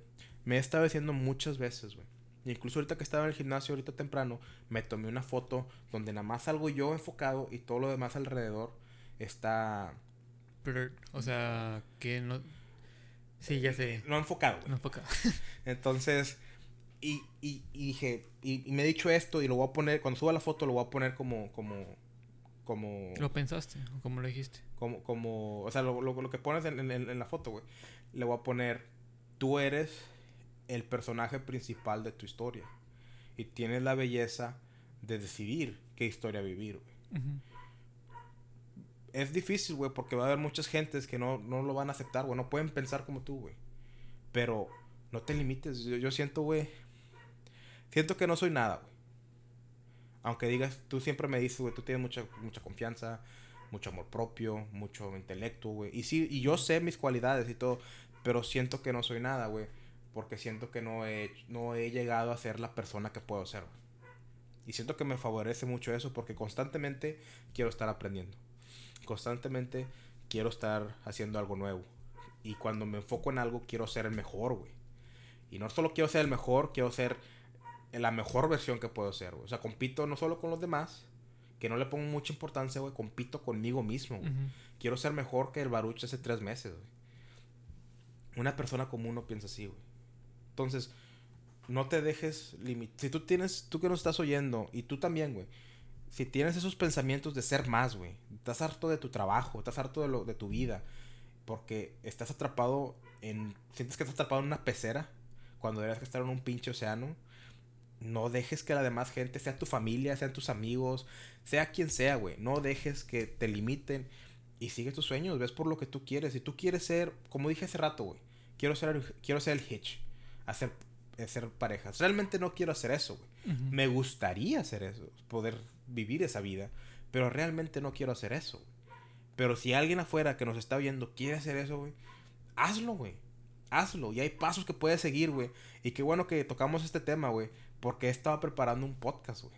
me he estado diciendo muchas veces, güey. Incluso ahorita que estaba en el gimnasio, ahorita temprano, me tomé una foto donde nada más salgo yo enfocado y todo lo demás alrededor está O sea, que no. Sí, ya sé. No enfocado, güey. No enfocado. [laughs] Entonces, y, y, y dije, y, y me he dicho esto y lo voy a poner, cuando suba la foto lo voy a poner como, como, como, ¿Lo pensaste? ¿O cómo lo dijiste? como, como, o sea, lo, lo, lo que pones en, en, en la foto, güey. Le voy a poner, tú eres el personaje principal de tu historia. Y tienes la belleza de decidir qué historia vivir, güey. Ujú. Es difícil, güey, porque va a haber muchas gentes que no, no lo van a aceptar, güey. No pueden pensar como tú, güey. Pero no te limites. Yo, yo siento, güey. Siento que no soy nada, güey. Aunque digas, tú siempre me dices, güey, tú tienes mucha, mucha confianza, mucho amor propio, mucho intelecto, güey. Y sí, y yo sé mis cualidades y todo, pero siento que no soy nada, güey. Porque siento que no he, no he llegado a ser la persona que puedo ser. Y siento que me favorece mucho eso porque constantemente quiero estar aprendiendo. Constantemente quiero estar haciendo algo nuevo. Y cuando me enfoco en algo, quiero ser el mejor, güey. Y no solo quiero ser el mejor, quiero ser la mejor versión que puedo ser, güey. O sea, compito no solo con los demás, que no le pongo mucha importancia, güey. Compito conmigo mismo, güey. Quiero ser mejor que el Baruch hace tres meses, güey. Una persona común no piensa así, güey. Entonces, no te dejes limitar. Si tú tienes, tú que nos estás oyendo, y tú también, güey. Si tienes esos pensamientos de ser más, güey. Estás harto de tu trabajo, estás harto de, lo, de tu vida. Porque estás atrapado en... Sientes que estás atrapado en una pecera. Cuando deberías estar en un pinche océano. No dejes que la demás gente, sea tu familia, sean tus amigos, sea quien sea, güey. No dejes que te limiten y sigue tus sueños, ves por lo que tú quieres. Si tú quieres ser, como dije hace rato, güey, quiero ser, el- quiero ser el Hitch, hacer, hacer parejas. Realmente no quiero hacer eso, güey. Me gustaría hacer eso, poder vivir esa vida, pero realmente no quiero hacer eso. Pero si alguien afuera que nos está viendo quiere hacer eso, güey, hazlo, güey. Hazlo. Y hay pasos que puedes seguir, güey. Y qué bueno que tocamos este tema, güey. Porque he estado preparando un podcast, güey.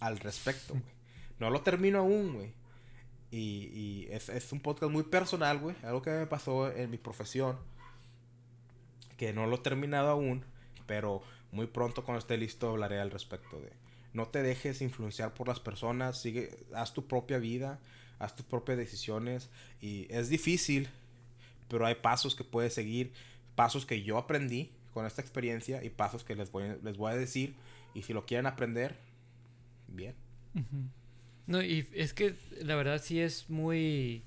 Al respecto, güey. No lo termino aún, güey. Y, y es, es un podcast muy personal, güey. Algo que me pasó en mi profesión. Que no lo he terminado aún. Pero muy pronto cuando esté listo hablaré al respecto de... No te dejes influenciar por las personas. Sigue, haz tu propia vida. Haz tus propias decisiones. Y es difícil. Pero hay pasos que puedes seguir. Pasos que yo aprendí con esta experiencia. Y pasos que les voy, les voy a decir. Y si lo quieren aprender, bien. No, y es que la verdad sí es muy.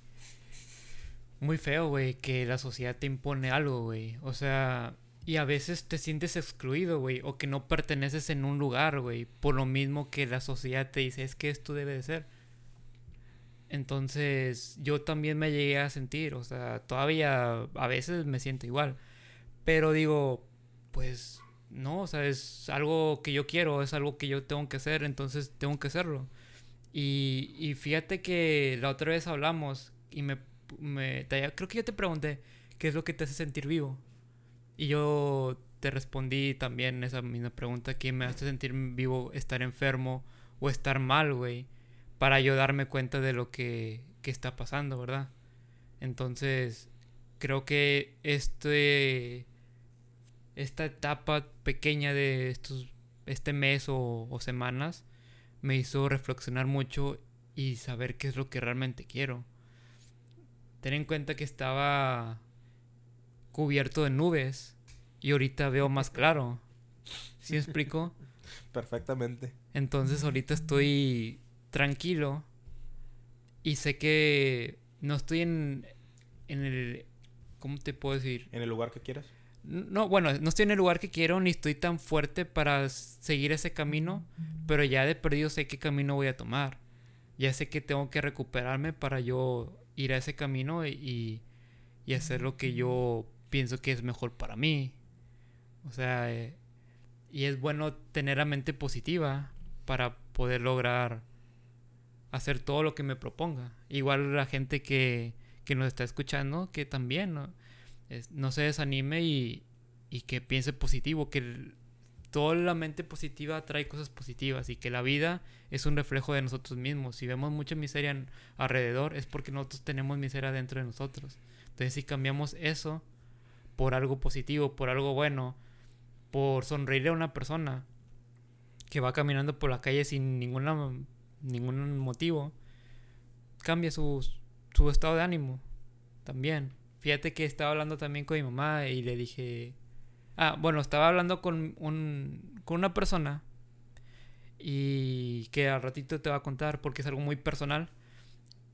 Muy feo, güey, que la sociedad te impone algo, güey. O sea, y a veces te sientes excluido, güey, o que no perteneces en un lugar, güey, por lo mismo que la sociedad te dice, es que esto debe de ser. Entonces, yo también me llegué a sentir, o sea, todavía a veces me siento igual. Pero digo, pues no, o sea, es algo que yo quiero, es algo que yo tengo que hacer, entonces tengo que hacerlo. Y, y fíjate que la otra vez hablamos y me, me creo que yo te pregunté qué es lo que te hace sentir vivo. Y yo te respondí también esa misma pregunta, que me hace sentir vivo estar enfermo o estar mal, güey, para yo darme cuenta de lo que, que está pasando, ¿verdad? Entonces, creo que este esta etapa pequeña de estos este mes o, o semanas me hizo reflexionar mucho y saber qué es lo que realmente quiero. Ten en cuenta que estaba cubierto de nubes y ahorita veo más claro. ¿Sí me explico? [laughs] Perfectamente. Entonces ahorita estoy tranquilo y sé que no estoy en, en el... ¿Cómo te puedo decir? En el lugar que quieras. No, bueno, no estoy en el lugar que quiero ni estoy tan fuerte para seguir ese camino, pero ya de perdido sé qué camino voy a tomar. Ya sé que tengo que recuperarme para yo ir a ese camino y, y hacer lo que yo pienso que es mejor para mí. O sea, eh, y es bueno tener la mente positiva para poder lograr hacer todo lo que me proponga. Igual la gente que, que nos está escuchando, que también, ¿no? No se desanime y, y que piense positivo, que toda la mente positiva trae cosas positivas y que la vida es un reflejo de nosotros mismos. Si vemos mucha miseria alrededor es porque nosotros tenemos miseria dentro de nosotros. Entonces si cambiamos eso por algo positivo, por algo bueno, por sonreírle a una persona que va caminando por la calle sin ninguna, ningún motivo, cambia su, su estado de ánimo. también. Fíjate que estaba hablando también con mi mamá y le dije... Ah, bueno, estaba hablando con, un, con una persona y que al ratito te va a contar porque es algo muy personal.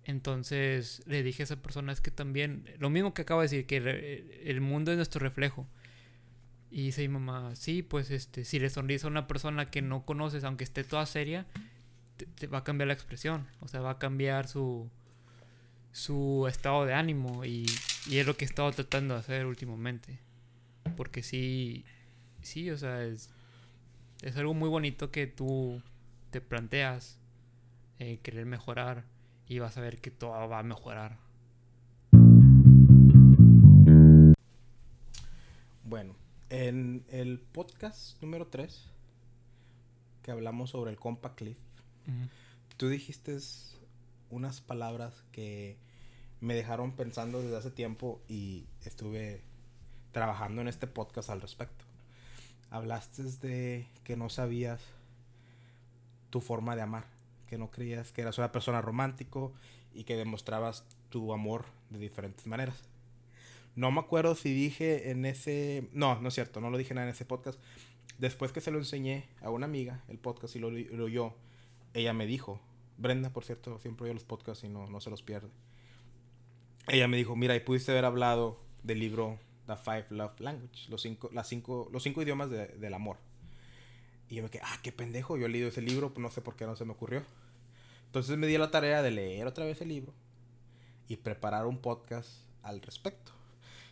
Entonces le dije a esa persona es que también, lo mismo que acabo de decir, que el mundo es nuestro reflejo. Y dice mi mamá, sí, pues este, si le sonríes a una persona que no conoces, aunque esté toda seria, te, va a cambiar la expresión. O sea, va a cambiar su, su estado de ánimo. Y, y es lo que he estado tratando de hacer últimamente. Porque sí, sí, o sea, es, es algo muy bonito que tú te planteas eh, querer mejorar y vas a ver que todo va a mejorar. Bueno, en el podcast número 3, que hablamos sobre el compa Cliff, tú dijiste unas palabras que me dejaron pensando desde hace tiempo y estuve trabajando en este podcast al respecto. Hablaste de que no sabías tu forma de amar, que no creías que eras una persona romántico y que demostrabas tu amor de diferentes maneras. No me acuerdo si dije en ese... No, no es cierto, no lo dije nada en ese podcast. Después que se lo enseñé a una amiga, el podcast, y lo, lo oyó, ella me dijo, Brenda, por cierto, siempre oye los podcasts y no, no se los pierde. Ella me dijo, mira, y pudiste haber hablado del libro The Five Love Language, los cinco, las cinco, los cinco idiomas del amor. Y yo me quedé, ah, qué pendejo, yo he leído ese libro, no sé por qué no se me ocurrió. Entonces me di la tarea de leer otra vez el libro y preparar un podcast al respecto.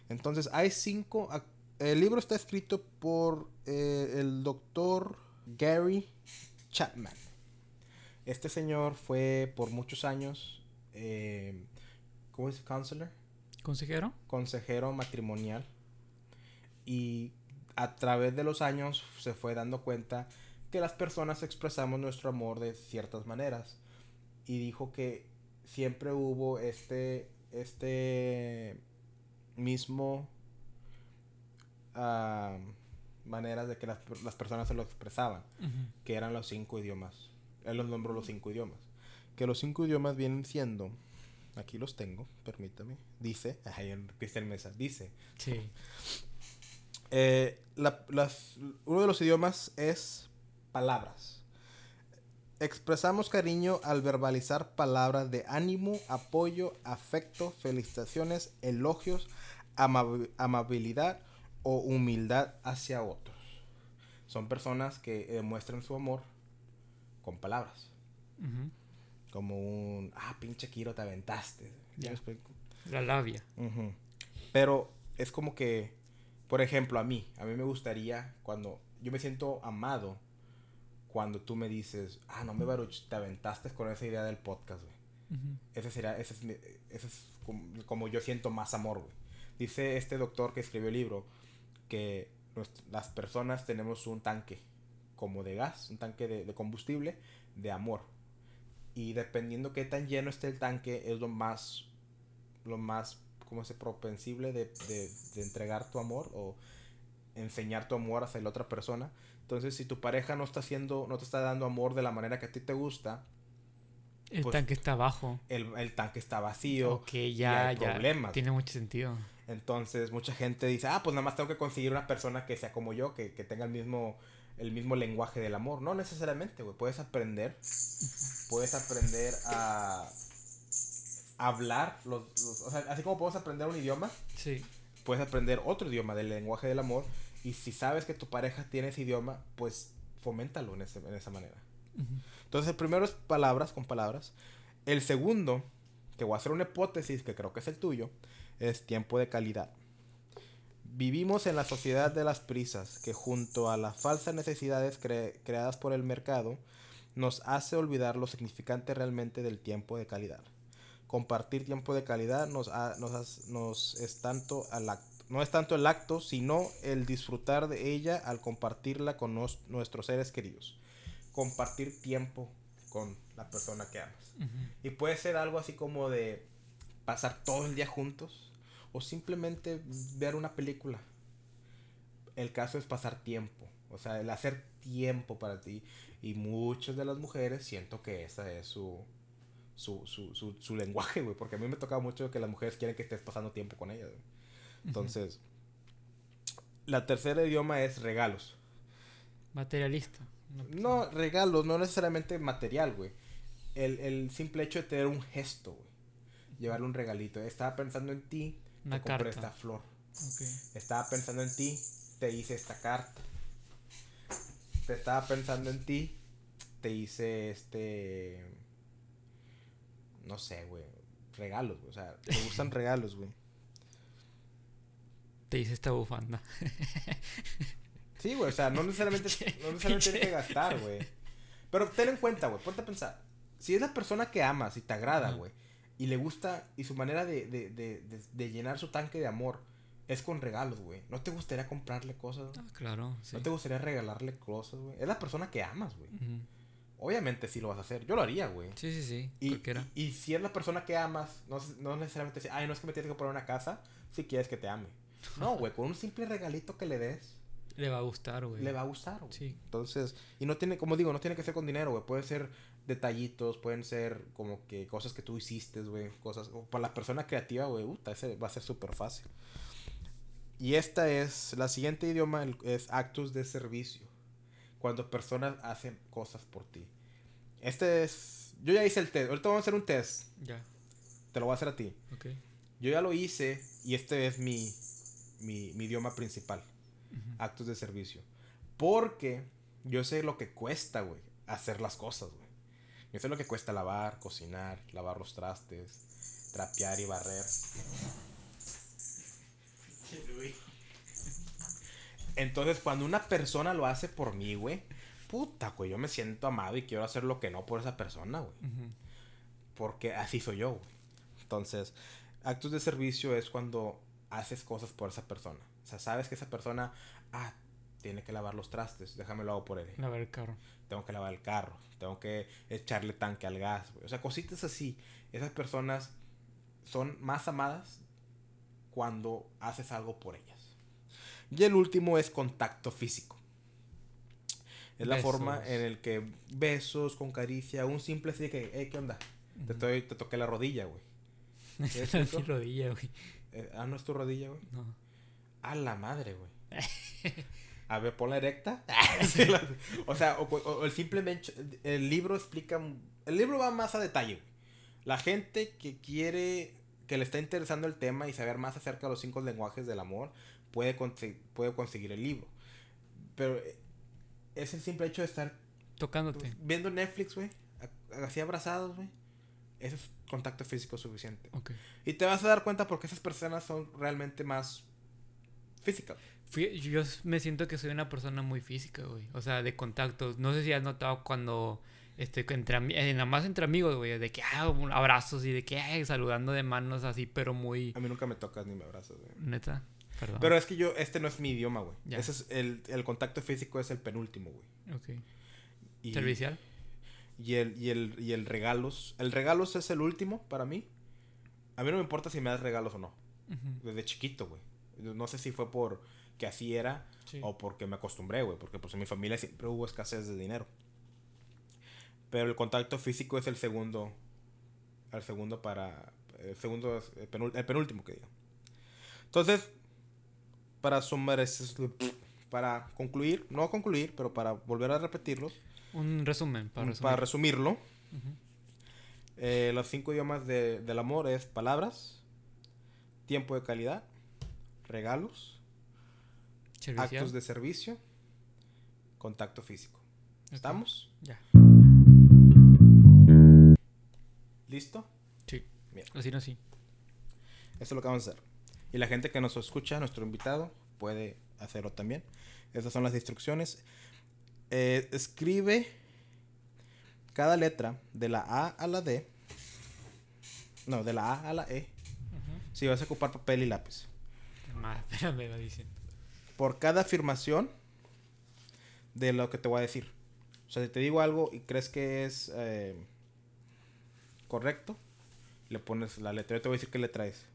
Entonces hay cinco, el libro está escrito por eh, el doctor Gary Chapman. Este señor fue por muchos años, eh, ¿cómo es? Counselor. ¿Consejero? Consejero matrimonial. Y a través de los años se fue dando cuenta que las personas expresamos nuestro amor de ciertas maneras. Y dijo que siempre hubo este, este mismo uh, maneras de que las, personas se lo expresaban, que eran los cinco idiomas. Él los nombró los cinco idiomas. Que los cinco idiomas vienen siendo, aquí los tengo, permítame, dice, [laughs] ay, en Cristian Mesa, dice. Sí. Eh, las, uno de los idiomas es palabras. Expresamos cariño al verbalizar palabras de ánimo, apoyo, afecto, felicitaciones, elogios, amabilidad o humildad hacia otros. Son personas que demuestran su amor con palabras. Como un, ah, pinche Kiro, te aventaste. La labia. Pero es como que por ejemplo, a mí, a mí me gustaría cuando yo me siento amado cuando tú me dices, ah, no me baruch, te aventaste con esa idea del podcast, güey. Ese sería, ese es, ese es como, yo siento más amor, güey. Dice este doctor que escribió el libro que las personas tenemos un tanque como de gas, un tanque de, de, combustible, de amor. Y dependiendo qué tan lleno esté el tanque, es lo más, lo más como ese propensible de, de, entregar tu amor o enseñar tu amor hacia la otra persona. Entonces, si tu pareja no está haciendo, no te está dando amor de la manera que a ti te gusta, el pues, tanque está bajo. El, el, tanque está vacío. Ok, ya, ya. Problemas. Tiene mucho sentido. Entonces, mucha gente dice, ah, pues nada más tengo que conseguir una persona que sea como yo, que, que tenga el mismo, el mismo lenguaje del amor. No necesariamente, güey. Puedes aprender. Puedes aprender a hablar, los, o sea, así como puedes aprender un idioma, sí. puedes aprender otro idioma del lenguaje del amor. Y si sabes que tu pareja tiene ese idioma, pues foméntalo en, en esa manera. Entonces, el primero es palabras con palabras. El segundo, que voy a hacer una hipótesis que creo que es el tuyo, es tiempo de calidad. Vivimos en la sociedad de las prisas, que junto a las falsas necesidades creadas por el mercado, nos hace olvidar lo significante realmente del tiempo de calidad compartir tiempo de calidad nos, nos, es tanto al no es tanto el acto, sino el disfrutar de ella al compartirla con nuestros seres queridos. Compartir tiempo con la persona que amas. Y puede ser algo así como de pasar todo el día juntos o simplemente ver una película. El caso es pasar tiempo, o sea, el hacer tiempo para ti. Y muchas de las mujeres siento que esa es su, su, su, su, su lenguaje, güey. Porque a mí me toca mucho que las mujeres quieren que estés pasando tiempo con ellas. Entonces, la tercera idioma es regalos. Materialista. No, regalos, no necesariamente material, güey. El, el simple hecho de tener un gesto, güey. Llevarle un regalito. Estaba pensando en ti, Una te compré carta. esta flor. Estaba pensando en ti, te hice esta carta. Te estaba pensando en ti, te hice este. No sé, güey. Regalos, güey. O sea, te gustan [laughs] regalos, güey. Te hice esta bufanda. Sí, güey. O sea, no [laughs] necesariamente, no necesariamente tienes que gastar, güey. Pero ten en cuenta, güey. Ponte a pensar. Si es la persona que amas y te agrada, güey. Y le gusta, y su manera de, de, de, de, llenar su tanque de amor es con regalos, güey. ¿No te gustaría comprarle cosas? güey? Ah, claro, sí. ¿No te gustaría regalarle cosas, güey? Es la persona que amas, güey. Obviamente sí lo vas a hacer. Yo lo haría, güey. Sí, sí, sí. Y, Cualquiera. y, y si es la persona que amas, no, no necesariamente ay, no es que me tienes que poner una casa, si quieres que te ame. No, güey, con un simple regalito que le des, Le va a gustar, güey. le va a gustar, güey. Sí. Entonces, y no tiene, como digo, no tiene que ser con dinero, güey. Puede ser detallitos, pueden ser como que cosas que tú hiciste, güey. Cosas, o para la persona creativa, güey, puta, ese va a ser súper fácil. Y esta es, la siguiente idioma es actos de servicio. Cuando personas hacen cosas por ti. Este es, yo ya hice el test, ahorita vamos a hacer un test. Ya. Te lo voy a hacer a ti. Ok. Yo ya lo hice y este es mi, mi, mi idioma principal. Actos de servicio. Porque yo sé lo que cuesta, güey, hacer las cosas, güey. Yo sé lo que cuesta lavar, cocinar, lavar los trastes, trapear y barrer. Entonces, cuando una persona lo hace por mí, güey, puta, güey, yo me siento amado y quiero hacer lo que no por esa persona, güey. Porque así soy yo, güey. Entonces, actos de servicio es cuando haces cosas por esa persona. O sea, sabes que esa persona, ah, tiene que lavar los trastes, déjame lo hago por él. A ver, carro. Tengo que lavar el carro, tengo que echarle tanque al gas. O sea, cositas así. Esas personas son más amadas cuando haces algo por ellas. Y el último es contacto físico. Es la forma en el que besos con caricia, un simple así de que, hey, ¿qué onda? Te, estoy, te toqué la rodilla, güey. [laughs] ¿Sí es Mi rodilla, güey. Eh, ah, no es tu rodilla, güey. No. A la madre, güey. [laughs] A ver, ponla erecta. [laughs] [laughs] o sea, o, el simplemente. El libro explica. El libro va más a detalle, güey. La gente que quiere. Que le está interesando el tema y saber más acerca de los cinco lenguajes del amor. Puede, conse- puede conseguir el libro. Pero. eh, Es el simple hecho de estar Tocándote. viendo Netflix, güey. Así abrazados, güey. Eso es contacto físico suficiente. Ok. Y te vas a dar cuenta porque esas personas son realmente más físicas. Fui- yo me siento que soy una persona muy física, güey. O sea, de contactos. No sé si has notado cuando. Este, entre, nada más entre amigos, güey. De que, ah, abrazos y de que, ay, saludando de manos así, pero muy. A mí nunca me tocas ni me abrazas, güey. Neta. Perdón. Pero es que yo, este no es mi idioma, güey. Ese es el, el contacto físico es el penúltimo, güey. Ok. Y, Servicial. Y el, y el, y el regalos. El regalos es el último para mí. A mí no me importa si me das regalos o no. Desde chiquito, güey. No sé si fue por que así era Sí. o porque me acostumbré, güey. Porque pues en mi familia siempre hubo escasez de dinero. Pero el contacto físico es el segundo. El segundo para. El segundo el, penúl- el penúltimo que diga. Entonces, para sumar Para concluir, no concluir, pero para volver a repetirlos. Un resumen, para resumir. Para resumirlo, eh, los cinco idiomas de- del amor es palabras, tiempo de calidad, regalos, Servicial. actos de servicio, contacto físico. ¿Estamos? Ya. ¿Listo? Sí. Bien. Así no, sí. Eso es lo que vamos a hacer. Y la gente que nos escucha, nuestro invitado, puede hacerlo también. Estas son las instrucciones. Eh, escribe cada letra de la A a la D. No, de la A a la E. Si vas a ocupar papel y lápiz. Espérame. Por cada afirmación de lo que te voy a decir. O sea, si te digo algo y crees que es eh, correcto, le pones la letra. Yo te voy a decir qué letra es.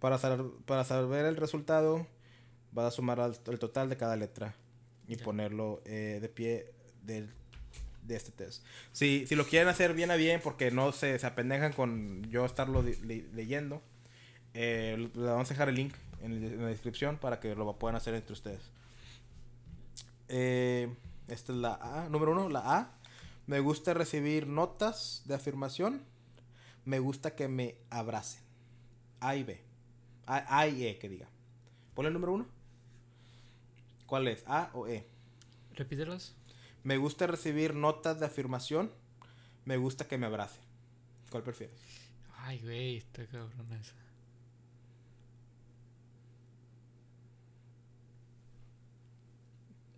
Para, saber el resultado, vas a sumar el total de cada letra y ponerlo eh, de pie del de este test. Si, si lo quieren hacer bien a bien, porque no se, se apendejan con yo estarlo le- leyendo, eh, le vamos a dejar el link en la descripción para que lo puedan hacer entre ustedes. Eh, esta es la A. Número uno, la A. Me gusta recibir notas de afirmación. Me gusta que me abracen. A y B. A, A y E, que diga. Ponle el número uno. ¿Cuál es? ¿A o E? Repítelos. Me gusta recibir notas de afirmación. Me gusta que me abracen. ¿Cuál prefieres? Ay, güey, está cabrona esa.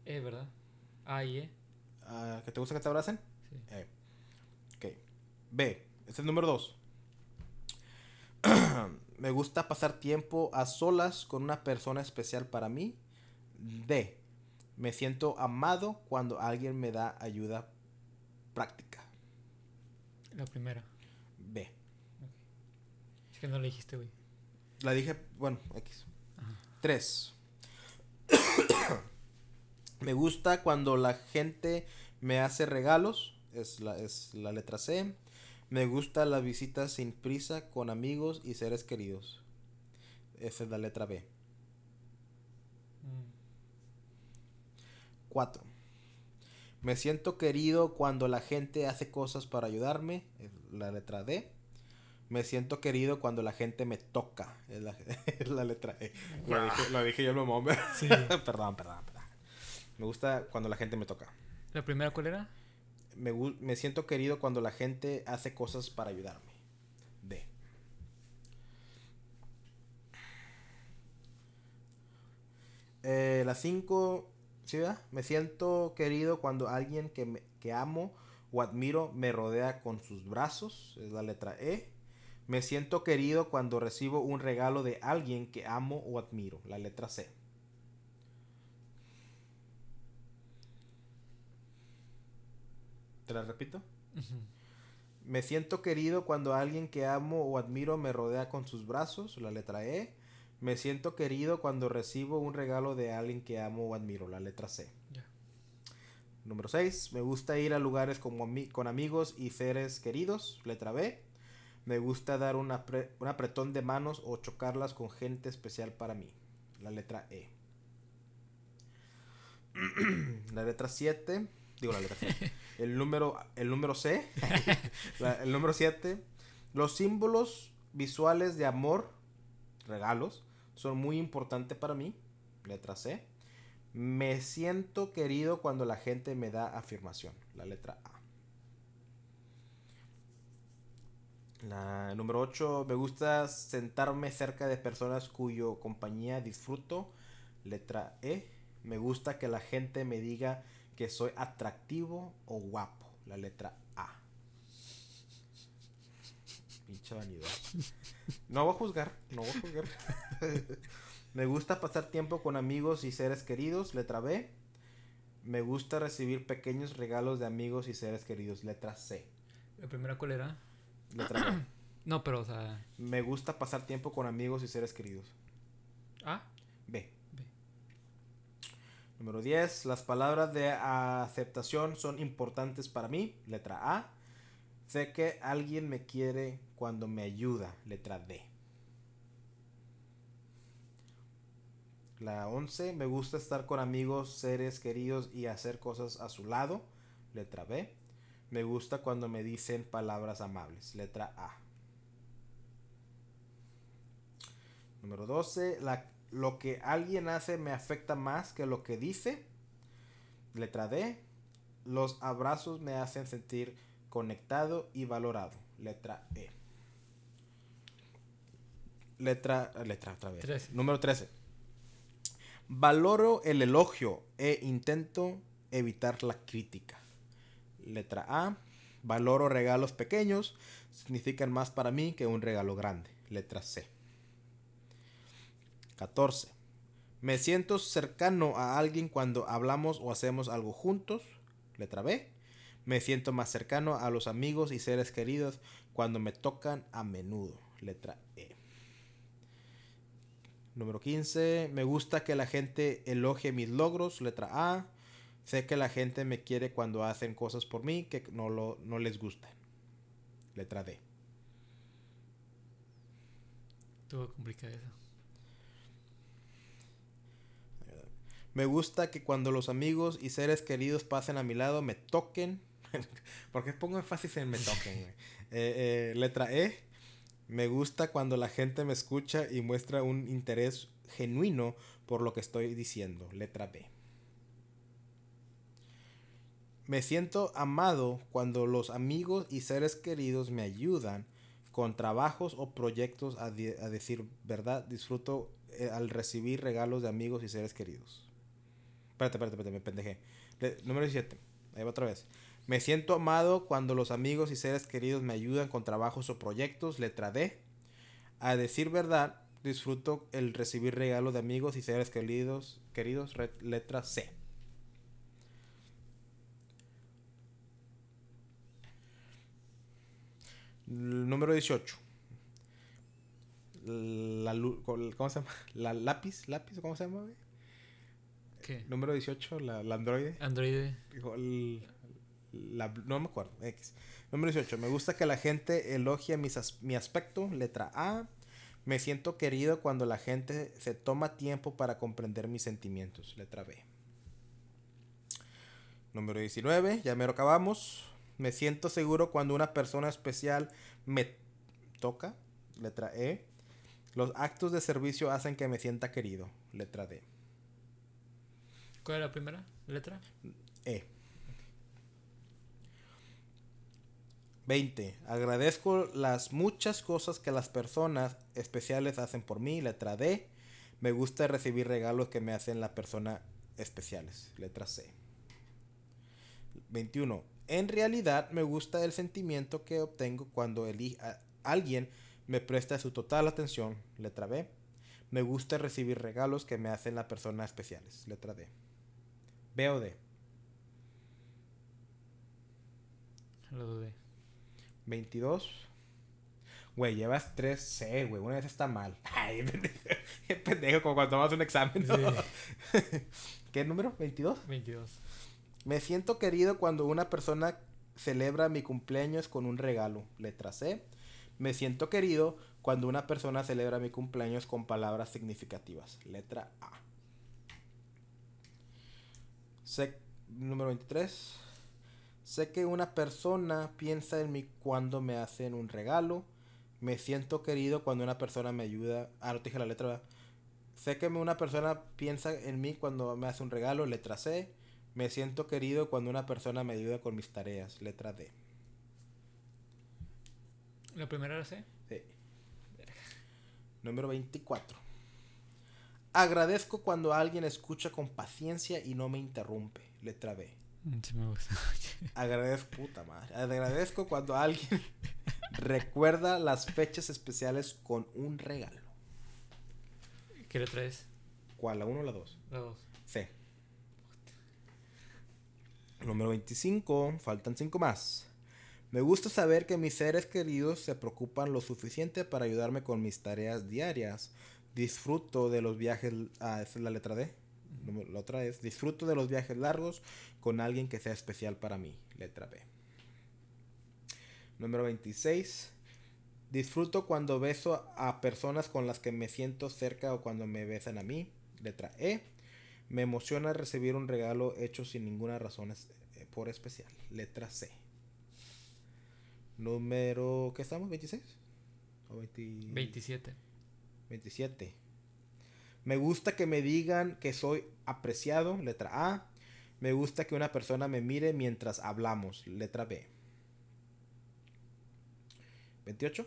Eh, ¿verdad? Ay, eh. Ah, ¿Que te gusta que te abracen? Sí. Eh, Ok. B. Este es el número 2. [clears throat] Me gusta pasar tiempo a solas con una persona especial para mí. D. Me siento amado cuando alguien me da ayuda práctica. La primera. B. Es que no le dijiste, güey. La dije, bueno, X. Ajá. 3. [coughs] me gusta cuando la gente me hace regalos. Es la, es la letra C. Me gusta las visitas sin prisa con amigos y seres queridos. Esa es la letra B. 4. Me siento querido cuando la gente hace cosas para ayudarme. Es la letra D. Me siento querido cuando la gente me toca. Es la, [laughs] es la letra E. Lo dije, lo dije yo en mamón. Sí. [laughs] perdón, perdón, perdón. Me gusta cuando la gente me toca. ¿La primera cuál era? Me siento querido cuando la gente hace cosas para ayudarme. D. Eh, la 5, ¿sí, verdad? Me siento querido cuando alguien que, me- que amo o admiro me rodea con sus brazos. Es la letra E. Me siento querido cuando recibo un regalo de alguien que amo o admiro. La letra C. ¿Te la repito? Me siento querido cuando alguien que amo o admiro me rodea con sus brazos, la letra E. Me siento querido cuando recibo un regalo de alguien que amo o admiro, la letra C. Número 6. Me gusta ir a lugares como ami- con amigos y seres queridos, letra B. Me gusta dar un, apre- un apretón de manos o chocarlas con gente especial para mí, la letra E. [clears throat] la letra 7. Digo la letra 7. [laughs] El número, el número C. [laughs] La- el número 7. Los símbolos visuales de amor, regalos, son muy importantes para mí. Letra C. Me siento querido cuando la gente me da afirmación. La letra A. La número 8. Me gusta sentarme cerca de personas cuyo compañía disfruto. Letra E. Me gusta que la gente me diga que soy atractivo o guapo. La letra A. Pinche vanidad. No voy a juzgar, no voy a juzgar. [laughs] Me gusta pasar tiempo con amigos y seres queridos. Letra B. Me gusta recibir pequeños regalos de amigos y seres queridos. Letra C. ¿La primera cuál era? Letra B. [clears throat] No, pero, o sea. Me gusta pasar tiempo con amigos y seres queridos. B. B. Número 10. Las palabras de aceptación son importantes para mí. Letra A. Sé que alguien me quiere cuando me ayuda. Letra D. La 11. Me gusta estar con amigos, seres queridos y hacer cosas a su lado. Letra B. Me gusta cuando me dicen palabras amables. Letra A. Número 12. La, lo que alguien hace me afecta más que lo que dice. Letra D. Los abrazos me hacen sentir conectado y valorado. Letra E. Letra, letra otra vez. Número 13. Valoro el elogio e intento evitar la crítica. Letra A. Valoro regalos pequeños. Significan más para mí que un regalo grande. Letra C. 14. Me siento cercano a alguien cuando hablamos o hacemos algo juntos. Letra B. Me siento más cercano a los amigos y seres queridos cuando me tocan a menudo. Letra E. Número 15. Me gusta que la gente elogie mis logros. Letra A. Sé que la gente me quiere cuando hacen cosas por mí que no, lo, no les gustan. Letra D. Tuvo complicado eso. Me gusta que cuando los amigos y seres queridos pasen a mi lado me toquen. [laughs] porque pongo énfasis en me toquen? Eh, eh, letra E. Me gusta cuando la gente me escucha y muestra un interés genuino por lo que estoy diciendo. Letra B. Me siento amado cuando los amigos y seres queridos me ayudan con trabajos o proyectos a, decir verdad. Disfruto eh, al recibir regalos de amigos y seres queridos. Espérate, espérate, espérate, me pendejé. Número 17. Ahí va otra vez. Me siento amado cuando los amigos y seres queridos me ayudan con trabajos o proyectos. Letra D. A decir verdad, disfruto el recibir regalos de amigos y seres queridos. queridos letra C. Número 18. La, ¿Cómo se llama? La lápiz, lápiz, ¿cómo se llama? ¿Qué? Número 18, la, la androide. Android. Dijo, el- la- no me acuerdo. X. Número 18. Me gusta que la gente elogie mis as- mi aspecto. Letra A. Me siento querido cuando la gente se toma tiempo para comprender mis sentimientos. Letra B. Número 19. Ya mero acabamos. Me siento seguro cuando una persona especial me toca. Letra E. Los actos de servicio hacen que me sienta querido. Letra D. ¿Cuál era la primera letra? E. 20. Agradezco las muchas cosas que las personas especiales hacen por mí. Letra D. Me gusta recibir regalos que me hacen las personas especiales. Letra C. 21. En realidad me gusta el sentimiento que obtengo cuando alguien me presta su total atención. Letra B. Me gusta recibir regalos que me hacen las personas especiales. Letra D. B o D. Lo dudé. 22. Güey, llevas 3C, güey. Una vez está mal. [laughs] Ay, pendejo. Pendejo, como cuando tomas un examen. ¿no? [laughs] ¿Qué número? ¿22? 22. Me siento querido cuando una persona celebra mi cumpleaños con un regalo. Letra C. Me siento querido cuando una persona celebra mi cumpleaños con palabras significativas. Letra A. Sé, número 23. Sé que una persona piensa en mí cuando me hacen un regalo. Me siento querido cuando una persona me ayuda. Ah, no te dije la letra. ¿verdad? Sé que una persona piensa en mí cuando me hace un regalo. Letra C. Me siento querido cuando una persona me ayuda con mis tareas. Letra D. ¿La primera era C? Sí. Número 24. Agradezco cuando alguien escucha con paciencia y no me interrumpe. Letra B. Sí me gusta. [laughs] Agradezco, puta madre. Agradezco cuando alguien [laughs] recuerda las fechas especiales con un regalo. ¿Qué letra es? ¿Cuál? ¿La 1 o la 2? La 2. C. Número 25. Faltan 5 más. Me gusta saber que mis seres queridos se preocupan lo suficiente para ayudarme con mis tareas diarias. Disfruto de los viajes. Ah, esa es la letra D. Número- La otra es. Disfruto de los viajes largos con alguien que sea especial para mí. Letra B. Número 26. Disfruto cuando beso a personas con las que me siento cerca o cuando me besan a mí. Letra E. Me emociona recibir un regalo hecho sin ninguna razón es- eh, por especial. Letra C. Número. ¿Qué estamos? ¿26? ¿O 20 27. 27. Me gusta que me digan que soy apreciado. Letra A. Me gusta que una persona me mire mientras hablamos. Letra B. 28.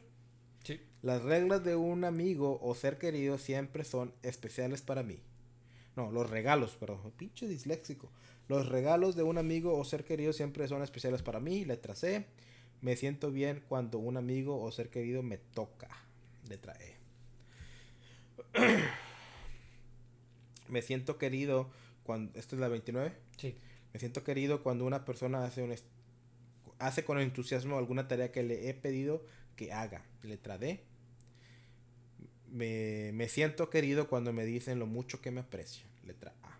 Sí. Las reglas de un amigo o ser querido siempre son especiales para mí. No, los regalos, perdón. Pinche disléxico. Los regalos de un amigo o ser querido siempre son especiales para mí. Letra C. Me siento bien cuando un amigo o ser querido me toca. Letra E. [clears throat] me siento querido cuando... ¿Esta es la 29? Sí. Me siento querido cuando una persona hace un hace con entusiasmo alguna tarea que le he pedido que haga. Letra D. Me, me siento querido cuando me dicen lo mucho que me aprecian. Letra A.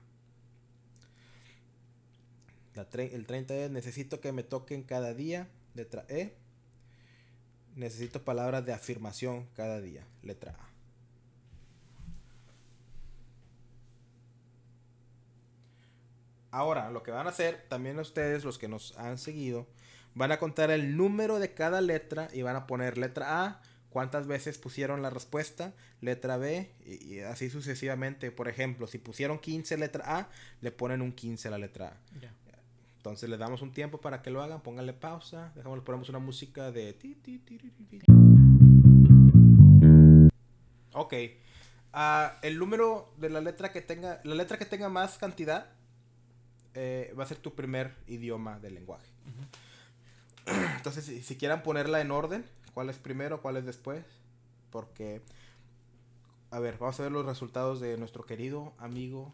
La el 30 es necesito que me toquen cada día. Letra E. Necesito palabras de afirmación cada día. Letra A. Ahora, lo que van a hacer, también ustedes, los que nos han seguido, van a contar el número de cada letra y van a poner letra A, cuántas veces pusieron la respuesta, letra B y, y así sucesivamente. Por ejemplo, si pusieron 15 letra A, le ponen un 15 a la letra A. Entonces les damos un tiempo para que lo hagan, pónganle pausa, dejamos, le ponemos una música de... Ok. Ah, el número de la letra que tenga, la letra que tenga más cantidad eh, va a ser tu primer idioma del lenguaje. Entonces, si, si quieran ponerla en orden, cuál es primero, cuál es después, porque, a ver, vamos a ver los resultados de nuestro querido amigo,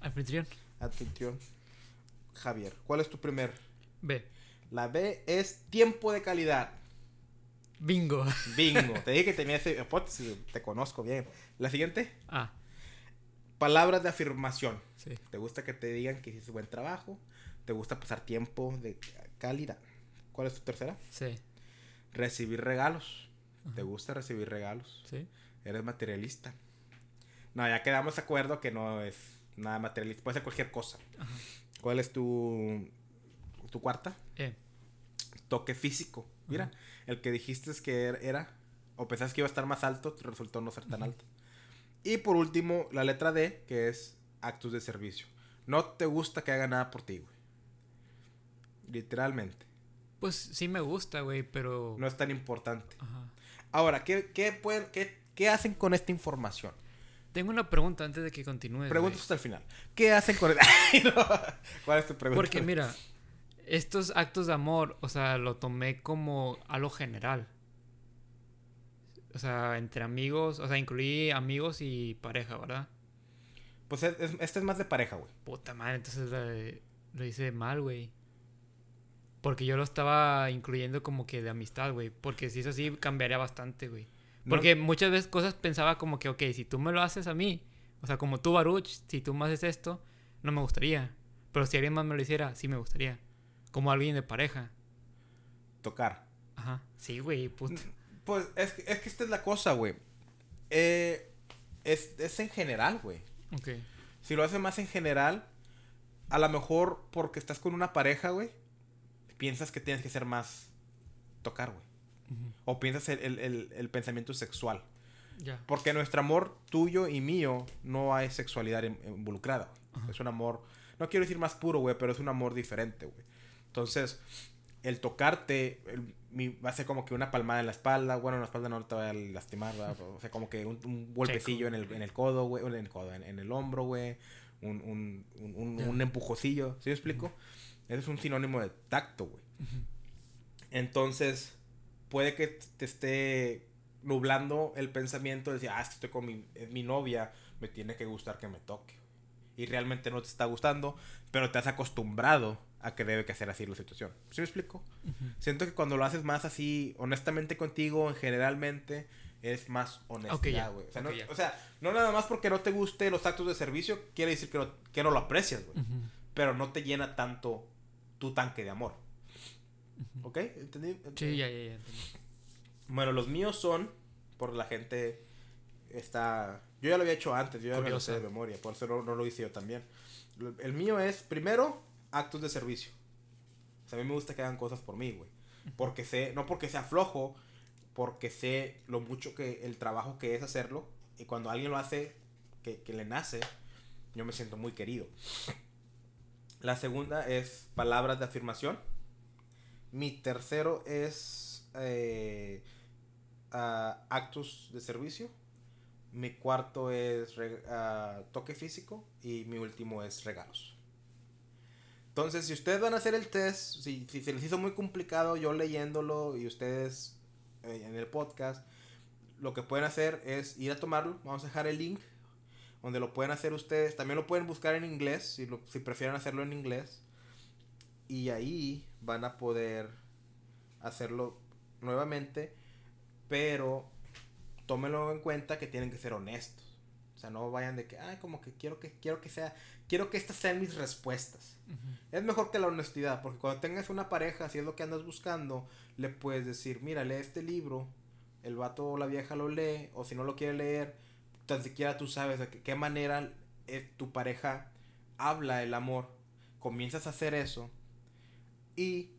Anfitrión. anfitrión, Javier. ¿Cuál es tu primer? B. La B es tiempo de calidad. Bingo. Bingo. te dije que tenía ese hipótesis, te conozco bien. La siguiente, A. palabras de afirmación. Sí. ¿Te gusta que te digan que hiciste buen trabajo? ¿Te gusta pasar tiempo de calidad? ¿Cuál es tu tercera? Sí. Recibir regalos. ¿Te gusta recibir regalos? Sí. Eres materialista. No, ya quedamos de acuerdo que no es nada materialista. Puede ser cualquier cosa. Ajá. ¿Cuál es tu, tu cuarta? E. Toque físico. Mira, el que dijiste es que er- era, o pensabas que iba a estar más alto, resultó no ser tan alto. Y por último, la letra D, que es actos de servicio. No te gusta que haga nada por ti, güey. Literalmente. Pues sí me gusta, güey, pero... No es tan importante. Ajá. Ahora, ¿qué, qué, pueden- qué, qué hacen con esta información? Tengo una pregunta antes de que continúes. Preguntas hasta el final. ¿Qué hacen con el... [laughs] Ay, no. ¿Cuál es tu pregunta? Porque mira, estos actos de amor, o sea, lo tomé como algo general. O sea, entre amigos, o sea, incluí amigos y pareja, ¿verdad? Pues es- es- este es más de pareja, güey. Puta madre, entonces lo hice mal, güey. Porque yo lo estaba incluyendo como que de amistad, güey. Porque si es así, cambiaría bastante, güey. No- Porque muchas veces cosas pensaba como que, ok, si tú me lo haces a mí, o sea, como tú, Baruch, si tú me haces esto, no me gustaría. Pero si alguien más me lo hiciera, sí me gustaría. Como alguien de pareja. Tocar. Ajá. Sí, güey, puta. [laughs] Pues es, que- es que esta es la cosa, güey. Eh, es, es en general, güey. Ok. Si lo haces más en general, a lo mejor porque estás con una pareja, güey, piensas que tienes que ser más tocar, güey. O piensas el, el- el- el pensamiento sexual. Ya. Porque nuestro amor tuyo y mío no hay sexualidad in- involucrada. Ajá. Es un amor, no quiero decir más puro, güey, pero es un amor diferente, güey. Entonces, el tocarte el- mi- va a ser como que una palmada en la espalda. Bueno, en la espalda no te va a lastimar, ¿verdad? O sea, como que un, un golpecillo en el, en el codo, güey. En el codo, en, en el hombro, güey. Un, un, un, un- Ya. un empujocillo. ¿Sí me explico? Ese es un sinónimo de tacto, güey. Entonces, puede que te esté nublando el pensamiento de decir, ah, es que estoy con mi, es mi novia, me tiene que gustar que me toque. Y realmente no te está gustando, pero te has acostumbrado a que debe que ser así la situación. ¿Sí me explico? Siento que cuando lo haces más así, honestamente contigo, generalmente, es más honestidad, ya. güey. O, sea, Ok, no, o sea, no nada más porque no te guste los actos de servicio, quiere decir que no, que no lo aprecias, güey. Pero no te llena tanto tu tanque de amor. ¿Ok? ¿Entendí? Sí, ya, ya, ya. entendí. Bueno, los míos son, por la gente está... Yo ya lo había hecho antes, yo ya lo sé de memoria, por eso no, no lo hice yo también. El mío es, primero, actos de servicio. A mí me gusta que hagan cosas por mí, güey. Porque sé, no porque sea flojo, porque sé lo mucho que el trabajo que es hacerlo. Y cuando alguien lo hace, que, que le nace, yo me siento muy querido. La segunda es palabras de afirmación. Mi tercero es eh, actos de servicio. Mi cuarto es toque físico. Y mi último es regalos. Entonces, si ustedes van a hacer el test, si, si se les hizo muy complicado yo leyéndolo y ustedes eh, en el podcast, lo que pueden hacer es ir a tomarlo. Vamos a dejar el link donde lo pueden hacer ustedes. También lo pueden buscar en inglés, si, lo- si prefieren hacerlo en inglés. Y ahí van a poder hacerlo nuevamente, pero tómenlo en cuenta que tienen que ser honestos. O sea, no vayan de que, ah, como que quiero que quiero que sea, quiero que estas sean mis respuestas. Es mejor que la honestidad, porque cuando tengas una pareja, si es lo que andas buscando, le puedes decir, mira, lee este libro, el vato o la vieja lo lee, o si no lo quiere leer, tan siquiera tú sabes de qué manera eh, tu pareja habla el amor. Comienzas a hacer eso y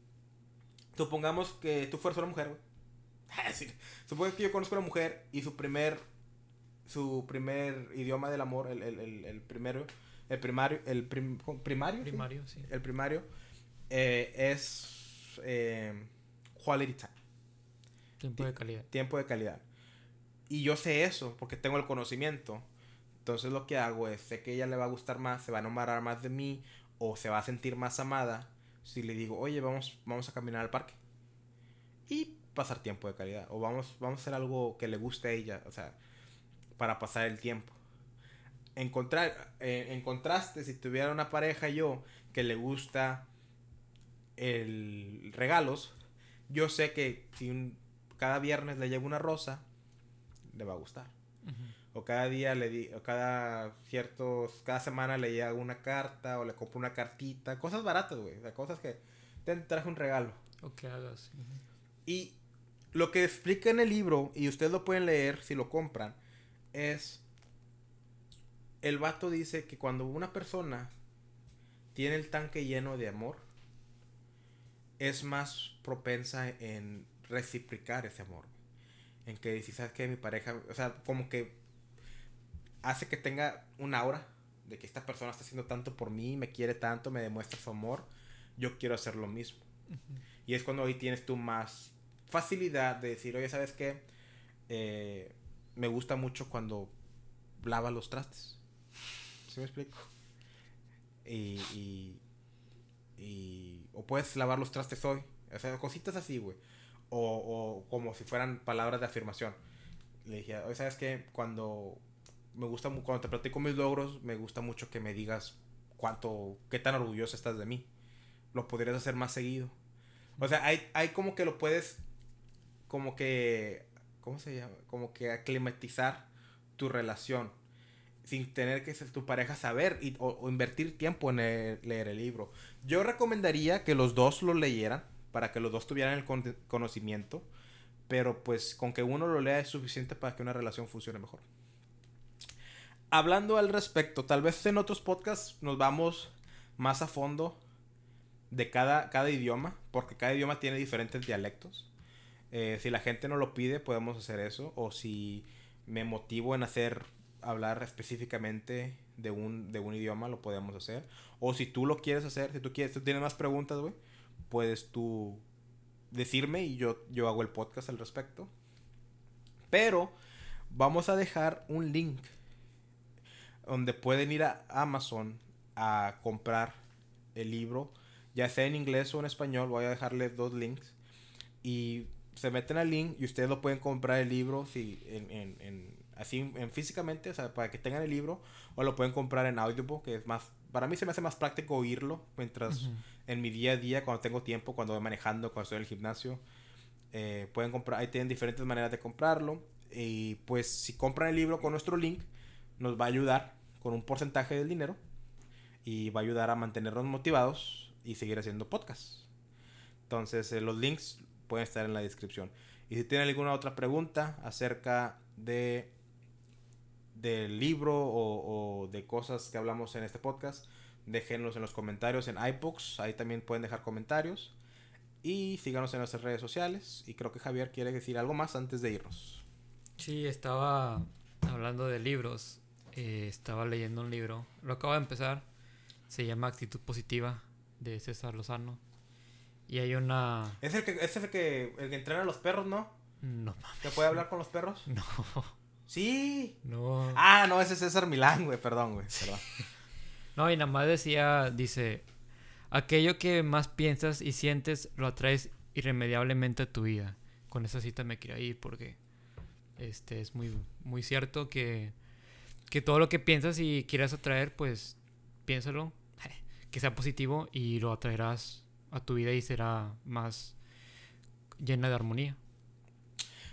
supongamos que tú fueras una mujer, güey. [laughs] Supongamos que yo conozco a una mujer y su primer su primer idioma del amor, el, el, el, el primero, el primario, el primario, primario, ¿sí? el primario, eh, es eh, quality time. Tiempo de calidad. Tiempo de calidad. Y yo sé eso porque tengo el conocimiento. Entonces lo que hago es, sé que ella le va a gustar más, se va a enamorar más de mí o se va a sentir más amada si le digo, oye, vamos, vamos a caminar al parque. Y pasar tiempo de calidad. O vamos, vamos a hacer algo que le guste a ella. O sea, para pasar el tiempo. Encontrar, eh, en contraste, si tuviera una pareja yo que le gusta el regalos, yo sé que si cada viernes le llevo una rosa, le va a gustar. O cada día le di, o cada ciertos, cada semana le llevo una carta o le compro una cartita, cosas baratas, güey, cosas que te traje un regalo. O que hagas. Y lo que explica en el libro, y ustedes lo pueden leer si lo compran, es. El vato dice que cuando una persona tiene el tanque lleno de amor, es más propensa en reciprocar ese amor. En que si sabes que mi pareja, o sea, como que hace que tenga un aura de que esta persona está haciendo tanto por mí, me quiere tanto, me demuestra su amor, yo quiero hacer lo mismo. Y es cuando hoy tienes tú más facilidad de decir, oye, ¿sabes qué? Eh, me gusta mucho cuando lava los trastes. ¿Sí me explico? Y, y, O puedes lavar los trastes hoy. O sea, cositas así, güey. O, o como si fueran palabras de afirmación. Le dije, oye, ¿sabes qué? Cuando me gusta, cuando te platico mis logros, me gusta mucho que me digas cuánto, qué tan orgulloso estás de mí. Lo podrías hacer más seguido. O sea, hay, hay como que lo puedes, como que ¿cómo se llama? Como que aclimatizar tu relación sin tener que ser tu pareja saber y, o, invertir tiempo en leer el libro. Yo recomendaría que los dos lo leyeran para que los dos tuvieran el conocimiento, pero pues con que uno lo lea es suficiente para que una relación funcione mejor. Hablando al respecto, tal vez en otros podcasts nos vamos más a fondo de cada, cada idioma, porque cada idioma tiene diferentes dialectos. Eh, si la gente no lo pide, podemos hacer eso. O si me motivo en hacer, hablar específicamente de un, de un idioma, lo podemos hacer. O si tú lo quieres hacer, si tú quieres, tú tienes más preguntas, güey, puedes tú decirme y yo, yo hago el podcast al respecto. Pero vamos a dejar un link donde pueden ir a Amazon a comprar el libro, ya sea en inglés o en español. Voy a dejarles dos links. Y se meten al link y ustedes lo pueden comprar el libro si, en, en, en, así en físicamente, o sea, para que tengan el libro, o lo pueden comprar en Audible, que es más, para mí se me hace más práctico oírlo mientras en mi día a día, cuando tengo tiempo, cuando voy manejando, cuando estoy en el gimnasio, eh, pueden comprar, ahí tienen diferentes maneras de comprarlo, y pues si compran el libro con nuestro link, nos va a ayudar con un porcentaje del dinero, y va a ayudar a mantenernos motivados y seguir haciendo podcasts. Entonces, eh, los links pueden estar en la descripción. Y si tienen alguna otra pregunta acerca de del libro o, de cosas que hablamos en este podcast, déjenlos en los comentarios en iBooks, ahí también pueden dejar comentarios. Y síganos en nuestras redes sociales. Y creo que Javier quiere decir algo más antes de irnos. Sí, estaba hablando de libros. Eh, estaba leyendo un libro. Lo acabo de empezar. Se llama Actitud Positiva de César Lozano. Y hay una. ¿Es el que, es el que, el que entrena a los perros, no? No mames. ¿Se puede hablar con los perros? [laughs] No. Sí. No. Ah, no, ese es César Milán, güey. Perdón, güey. Perdón. [laughs] no, y nada más decía, dice, aquello que más piensas y sientes lo atraes irremediablemente a tu vida. Con esa cita me quería ir porque este es muy, muy cierto que, que todo lo que piensas y quieras atraer, pues piénsalo, [laughs] que sea positivo y lo atraerás a tu vida y será más llena de armonía.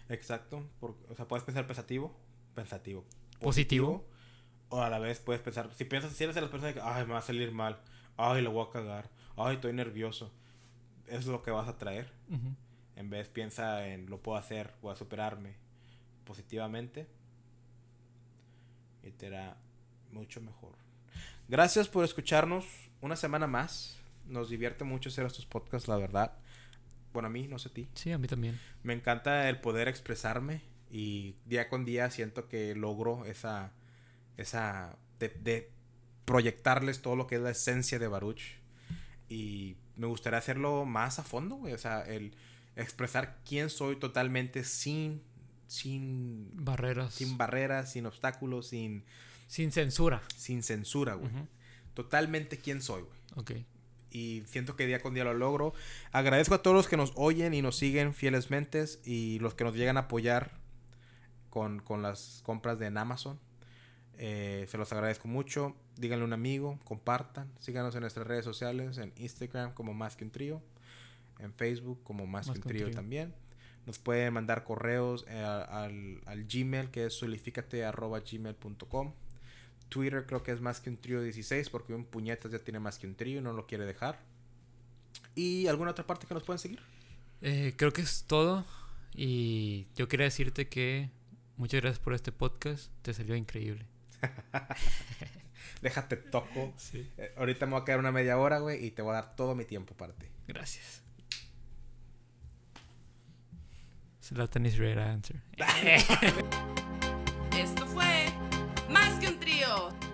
Exacto. o sea, puedes pensar pensativo, pensativo. Positivo. O a la vez puedes pensar, si piensas, si eres de las personas que, ay, me va a salir mal, ay, lo voy a cagar, ay, estoy nervioso, es lo que vas a traer. En vez piensa en, lo puedo hacer, voy a superarme positivamente. Y te hará mucho mejor. Gracias por escucharnos una semana más. Nos divierte mucho hacer estos podcasts, la verdad. Bueno, a mí, no sé a ti. Sí, a mí también. Me encanta el poder expresarme y día con día siento que logro esa, esa, de, de proyectarles todo lo que es la esencia de Baruch y me gustaría hacerlo más a fondo, güey, o sea, el expresar quién soy totalmente sin, sin, Barreras. sin barreras, sin obstáculos, sin, Sin censura. sin censura, güey. Totalmente quién soy, güey Ok. Y siento que día con día lo logro. Agradezco a todos los que nos oyen y nos siguen fielmente y los que nos llegan a apoyar con, con las compras de en Amazon. Eh, se los agradezco mucho. Díganle a un amigo, compartan, síganos en nuestras redes sociales, en Instagram como Más que un Trío, en Facebook como Más, que un Trío también. Nos pueden mandar correos eh, al, al Gmail que es solifícate.gmail.com. Twitter creo que es más que un trío 16 porque un puñetas ya tiene más que un trío y no lo quiere dejar. ¿Y alguna otra parte que nos pueden seguir? Eh, creo que es todo. Y yo quería decirte que muchas gracias por este podcast. Te salió increíble. [laughs] Déjate toco. Sí. Eh, ahorita me voy a quedar una media hora, güey, y te voy a dar todo mi tiempo para ti. Gracias. Zlatan is right answer. [laughs] [laughs] Esto fue Chao.